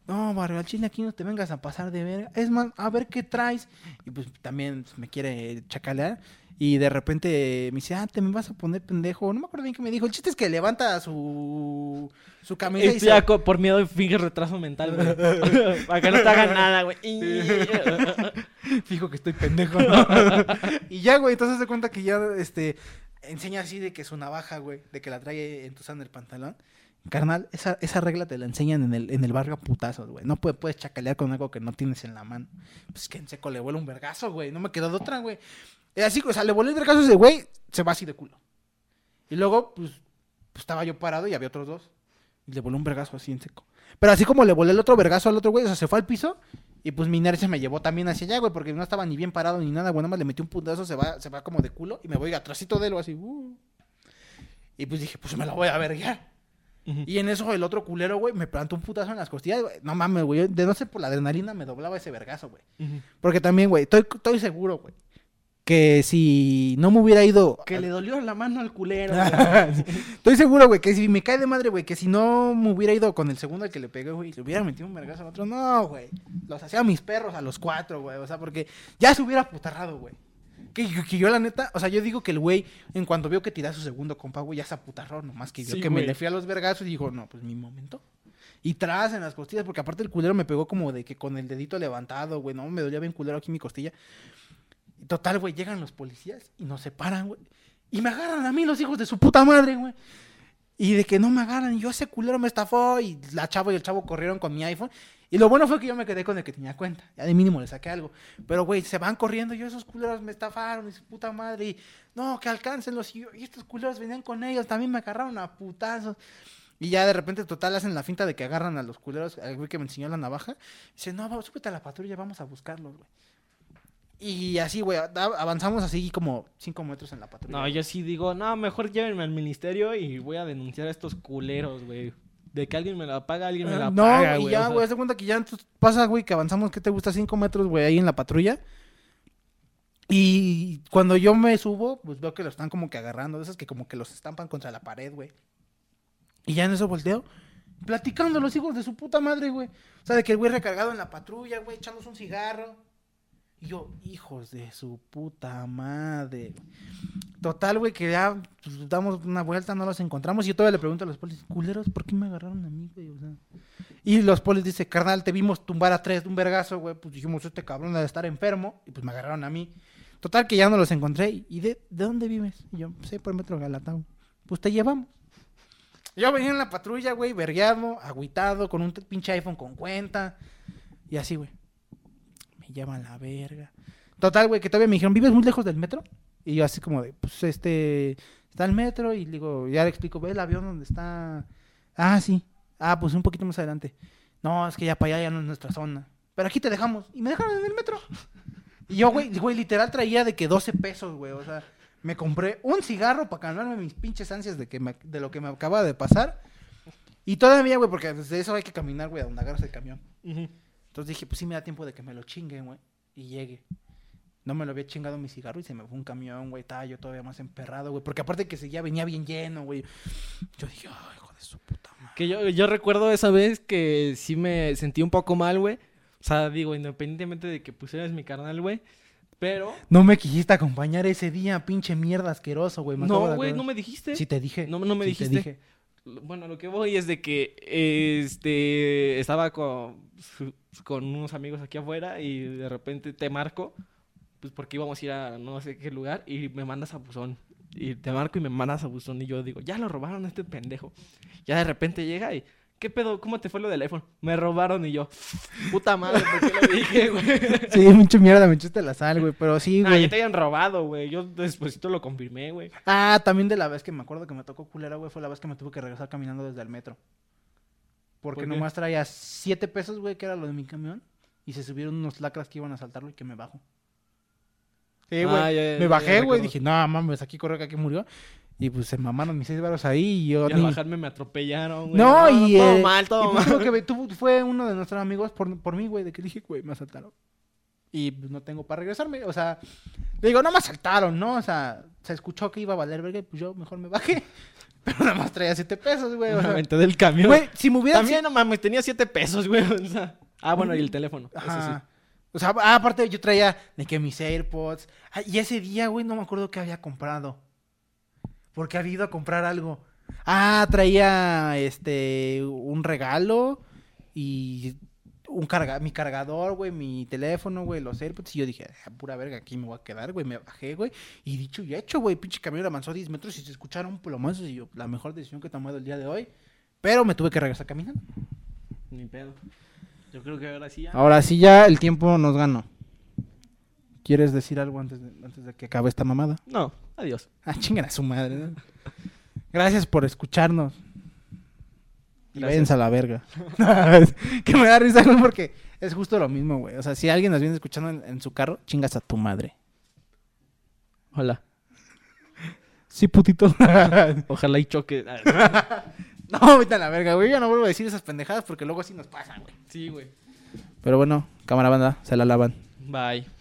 No, barrio, al chile aquí no te vengas a pasar de verga. Es más, a ver qué traes. Y pues también pues, me quiere chacalear. Y de repente me dice, ah, te me vas a poner pendejo. No me acuerdo bien qué me dijo. El chiste es que levanta su, su camisa y Y se... por miedo finges retraso mental, güey. [laughs] Para que no te hagan nada, güey. [laughs] [laughs] [laughs] Fijo que estoy pendejo, ¿no? [laughs] y ya, güey, entonces se cuenta que ya, este, enseña así de que su navaja, güey, de que la trae entusando el pantalón. Carnal, esa, esa regla te la enseñan en el, en el barrio a putazos, güey. No puedes, puedes chacalear con algo que no tienes en la mano. Pues que en seco le vuela un vergazo, güey. No me quedó de otra, güey. Y así, o sea, le volé el vergazo a ese güey, se va así de culo. Y luego, pues, pues, estaba yo parado y había otros dos. Y le volé un vergazo así en seco. Pero así como le volé el otro vergazo al otro güey, o sea, se fue al piso y pues mi inercia me llevó también hacia allá, güey, porque no estaba ni bien parado ni nada, güey, nada más le metí un putazo, se va, se va como de culo y me voy atrásito de él, así, uh. Y pues dije, pues me la voy a ver ya. Y en eso el otro culero, güey, me plantó un putazo en las costillas, güey. No mames, güey, de no ser por la adrenalina me doblaba ese vergazo, güey. Porque también, güey, estoy, estoy seguro, güey, que si no me hubiera ido... Que le dolió la mano al culero. [laughs] Estoy seguro, güey, que si me cae de madre, güey, que si no me hubiera ido con el segundo al que le pegué, güey, le hubiera metido un vergazo al otro. No, güey. Los hacía mis perros a los cuatro, güey. O sea, porque ya se hubiera putarrado, güey. Que, que yo, la neta, o sea, yo digo que el güey, en cuanto vio que tiraba su segundo compa, güey, ya se aputarró, nomás que vio Sí, que me le fui a los vergazos y dijo, no, pues mi momento. Y tras en las costillas, porque aparte el culero me pegó como de que con el dedito levantado, güey, no, me dolía bien culero aquí mi costilla. Y total, güey, llegan los policías y nos separan, güey. Y me agarran a mí los hijos de su puta madre, güey. Y de que no me agarran, y yo ese culero me estafó, y la chava y el chavo corrieron con mi iPhone. Y lo bueno fue que yo me quedé con el que tenía cuenta. Ya de mínimo le saqué algo. Pero, güey, se van corriendo, yo esos culeros me estafaron, y su puta madre. Y no, que alcáncenlos. Y, yo, y estos culeros venían con ellos, también me agarraron a putazos. Y ya de repente, total, hacen la finta de que agarran a los culeros, al güey que me enseñó la navaja. Dice, no, súbete a la patrulla, vamos a buscarlos, güey. Y así, güey, avanzamos así como cinco metros en la patrulla. No, yo sí digo, no, mejor llévenme al ministerio y voy a denunciar a estos culeros, güey. De que alguien me la paga, alguien me la no, paga, y güey. ya, o güey, de cuenta que ya entonces pasa, güey, que avanzamos, ¿qué te gusta? Cinco metros, güey, ahí en la patrulla. Y cuando yo me subo, pues veo que lo están como que agarrando, de esas que como que los estampan contra la pared, güey. Y ya en eso volteo, platicando los hijos de su puta madre, güey. O sea, de que el güey recargado en la patrulla, güey, echándose un cigarro. Y yo, hijos de su puta madre. Total, güey, que ya pues, damos una vuelta, no los encontramos. Y yo todavía le pregunto a los polis, culeros, ¿por qué me agarraron a mí, güey? O sea, y los polis dicen, carnal, te vimos tumbar a tres de un vergazo, güey. Pues dijimos, este cabrón debe estar enfermo. Y pues me agarraron a mí. Total, que ya no los encontré. ¿Y de, de dónde vives? Y yo, sí, por metro Galatao. Pues te llevamos. Yo venía en la patrulla, güey, vergueado, agüitado, con un pinche iPhone con cuenta. Y así, güey. Me llaman la verga. Total, güey, que todavía me dijeron, ¿vives muy lejos del metro? Y yo así como de, pues, este, está el metro y digo, ya le explico, ¿ves el avión donde está? Ah, sí. Ah, pues un poquito más adelante. No, es que ya para allá ya no es nuestra zona. Pero aquí te dejamos. Y me dejaron en el metro. Y yo, güey, güey, literal traía de que 12 pesos, güey. O sea, me compré un cigarro para calmarme mis pinches ansias de, que me- de lo que me acaba de pasar. Y todavía, güey, porque desde eso hay que caminar, güey, a donde agarras el camión. Ujú. Entonces dije, pues sí me da tiempo de que me lo chinguen, güey. Y llegue. No me lo había chingado mi cigarro y se me fue un camión, güey. Estaba yo todavía más emperrado, güey. Porque aparte que seguía, venía bien lleno, güey. Yo dije, ay, hijo de su puta madre. Que yo, yo recuerdo esa vez que sí me sentí un poco mal, güey. O sea, digo, independientemente de que pusieras mi carnal, güey. Pero. No me quisiste acompañar ese día, pinche mierda asqueroso, güey. No, güey, no me dijiste. Sí te dije. No, no me Sí te dijiste. dije. Bueno, lo que voy es de que este estaba con, con unos amigos aquí afuera y de repente te marco, pues porque íbamos a ir a no sé qué lugar y me mandas a buzón. Y te marco y me mandas a buzón y yo digo, ya lo robaron a este pendejo. Ya de repente llega y, ¿qué pedo? ¿Cómo te fue lo del iPhone? Me robaron y yo, [laughs] puta madre, ¿por qué lo [laughs] dije, güey? Sí, pinche mierda, me echaste la sal, güey. Pero sí, Ah, güey. ya te habían robado, güey. Yo despuésito lo confirmé, güey. Ah, también de la vez que me acuerdo que me tocó culera, güey, fue la vez que me tuve que regresar caminando desde el metro. Porque ¿Por nomás traía siete pesos, güey, que era lo de mi camión. Y se subieron unos lacras que iban a saltarlo y que me bajo. Sí, güey. Ah, ya, ya, me ya bajé, güey. Dije, no, mames, aquí corre que aquí murió. Y pues se mamaron mis seis varos ahí y yo Y al ni- bajarme me atropellaron, güey. No, y... Todo eh, mal, todo y pues, mal. que- tuvo- fue uno de nuestros amigos por, por mí, güey, de que dije, güey, me asaltaron. Y pues, no tengo para regresarme. O sea, le digo, no me asaltaron, ¿no? O sea, se escuchó que iba a valer verga y pues yo mejor me bajé. [laughs] Pero nada más traía siete pesos, güey. o Me sea, del camión. Güey, si me hubieran... También, no mames, tenía siete pesos, güey. o sea. ah, bueno, y el teléfono. Eso Ajá. sí. O sea, aparte yo traía de que mis AirPods. Ah, y ese día, güey, no me acuerdo qué había comprado. Porque había ido a comprar algo. Ah, traía este un regalo y un carga mi cargador, güey, mi teléfono, güey, los AirPods. Y yo dije, "Ah, pura verga, aquí me voy a quedar, güey. Me bajé, güey. Y dicho y hecho, güey, pinche camión avanzó 10 metros y se escucharon plomazos. Y yo, la mejor decisión que he tomado el día de hoy. Pero me tuve que regresar caminando. Ni pedo. Yo creo que ahora sí ya. Ahora sí ya el tiempo nos ganó. ¿Quieres decir algo antes de, antes de que acabe esta mamada? No, adiós. Ah, chingan a su madre. ¿no? Gracias por escucharnos. Y váyanse a la verga. [laughs] que me da risa, güey, porque es justo lo mismo, güey. O sea, si alguien nos viene escuchando en, en su carro, chingas a tu madre. Hola. Sí, putito. [laughs] Ojalá y choque. [laughs] no, vete a la verga, güey. Yo no vuelvo a decir esas pendejadas porque luego así nos pasan, güey. sí, güey. Pero bueno, cámara banda, se la lavan. Bye.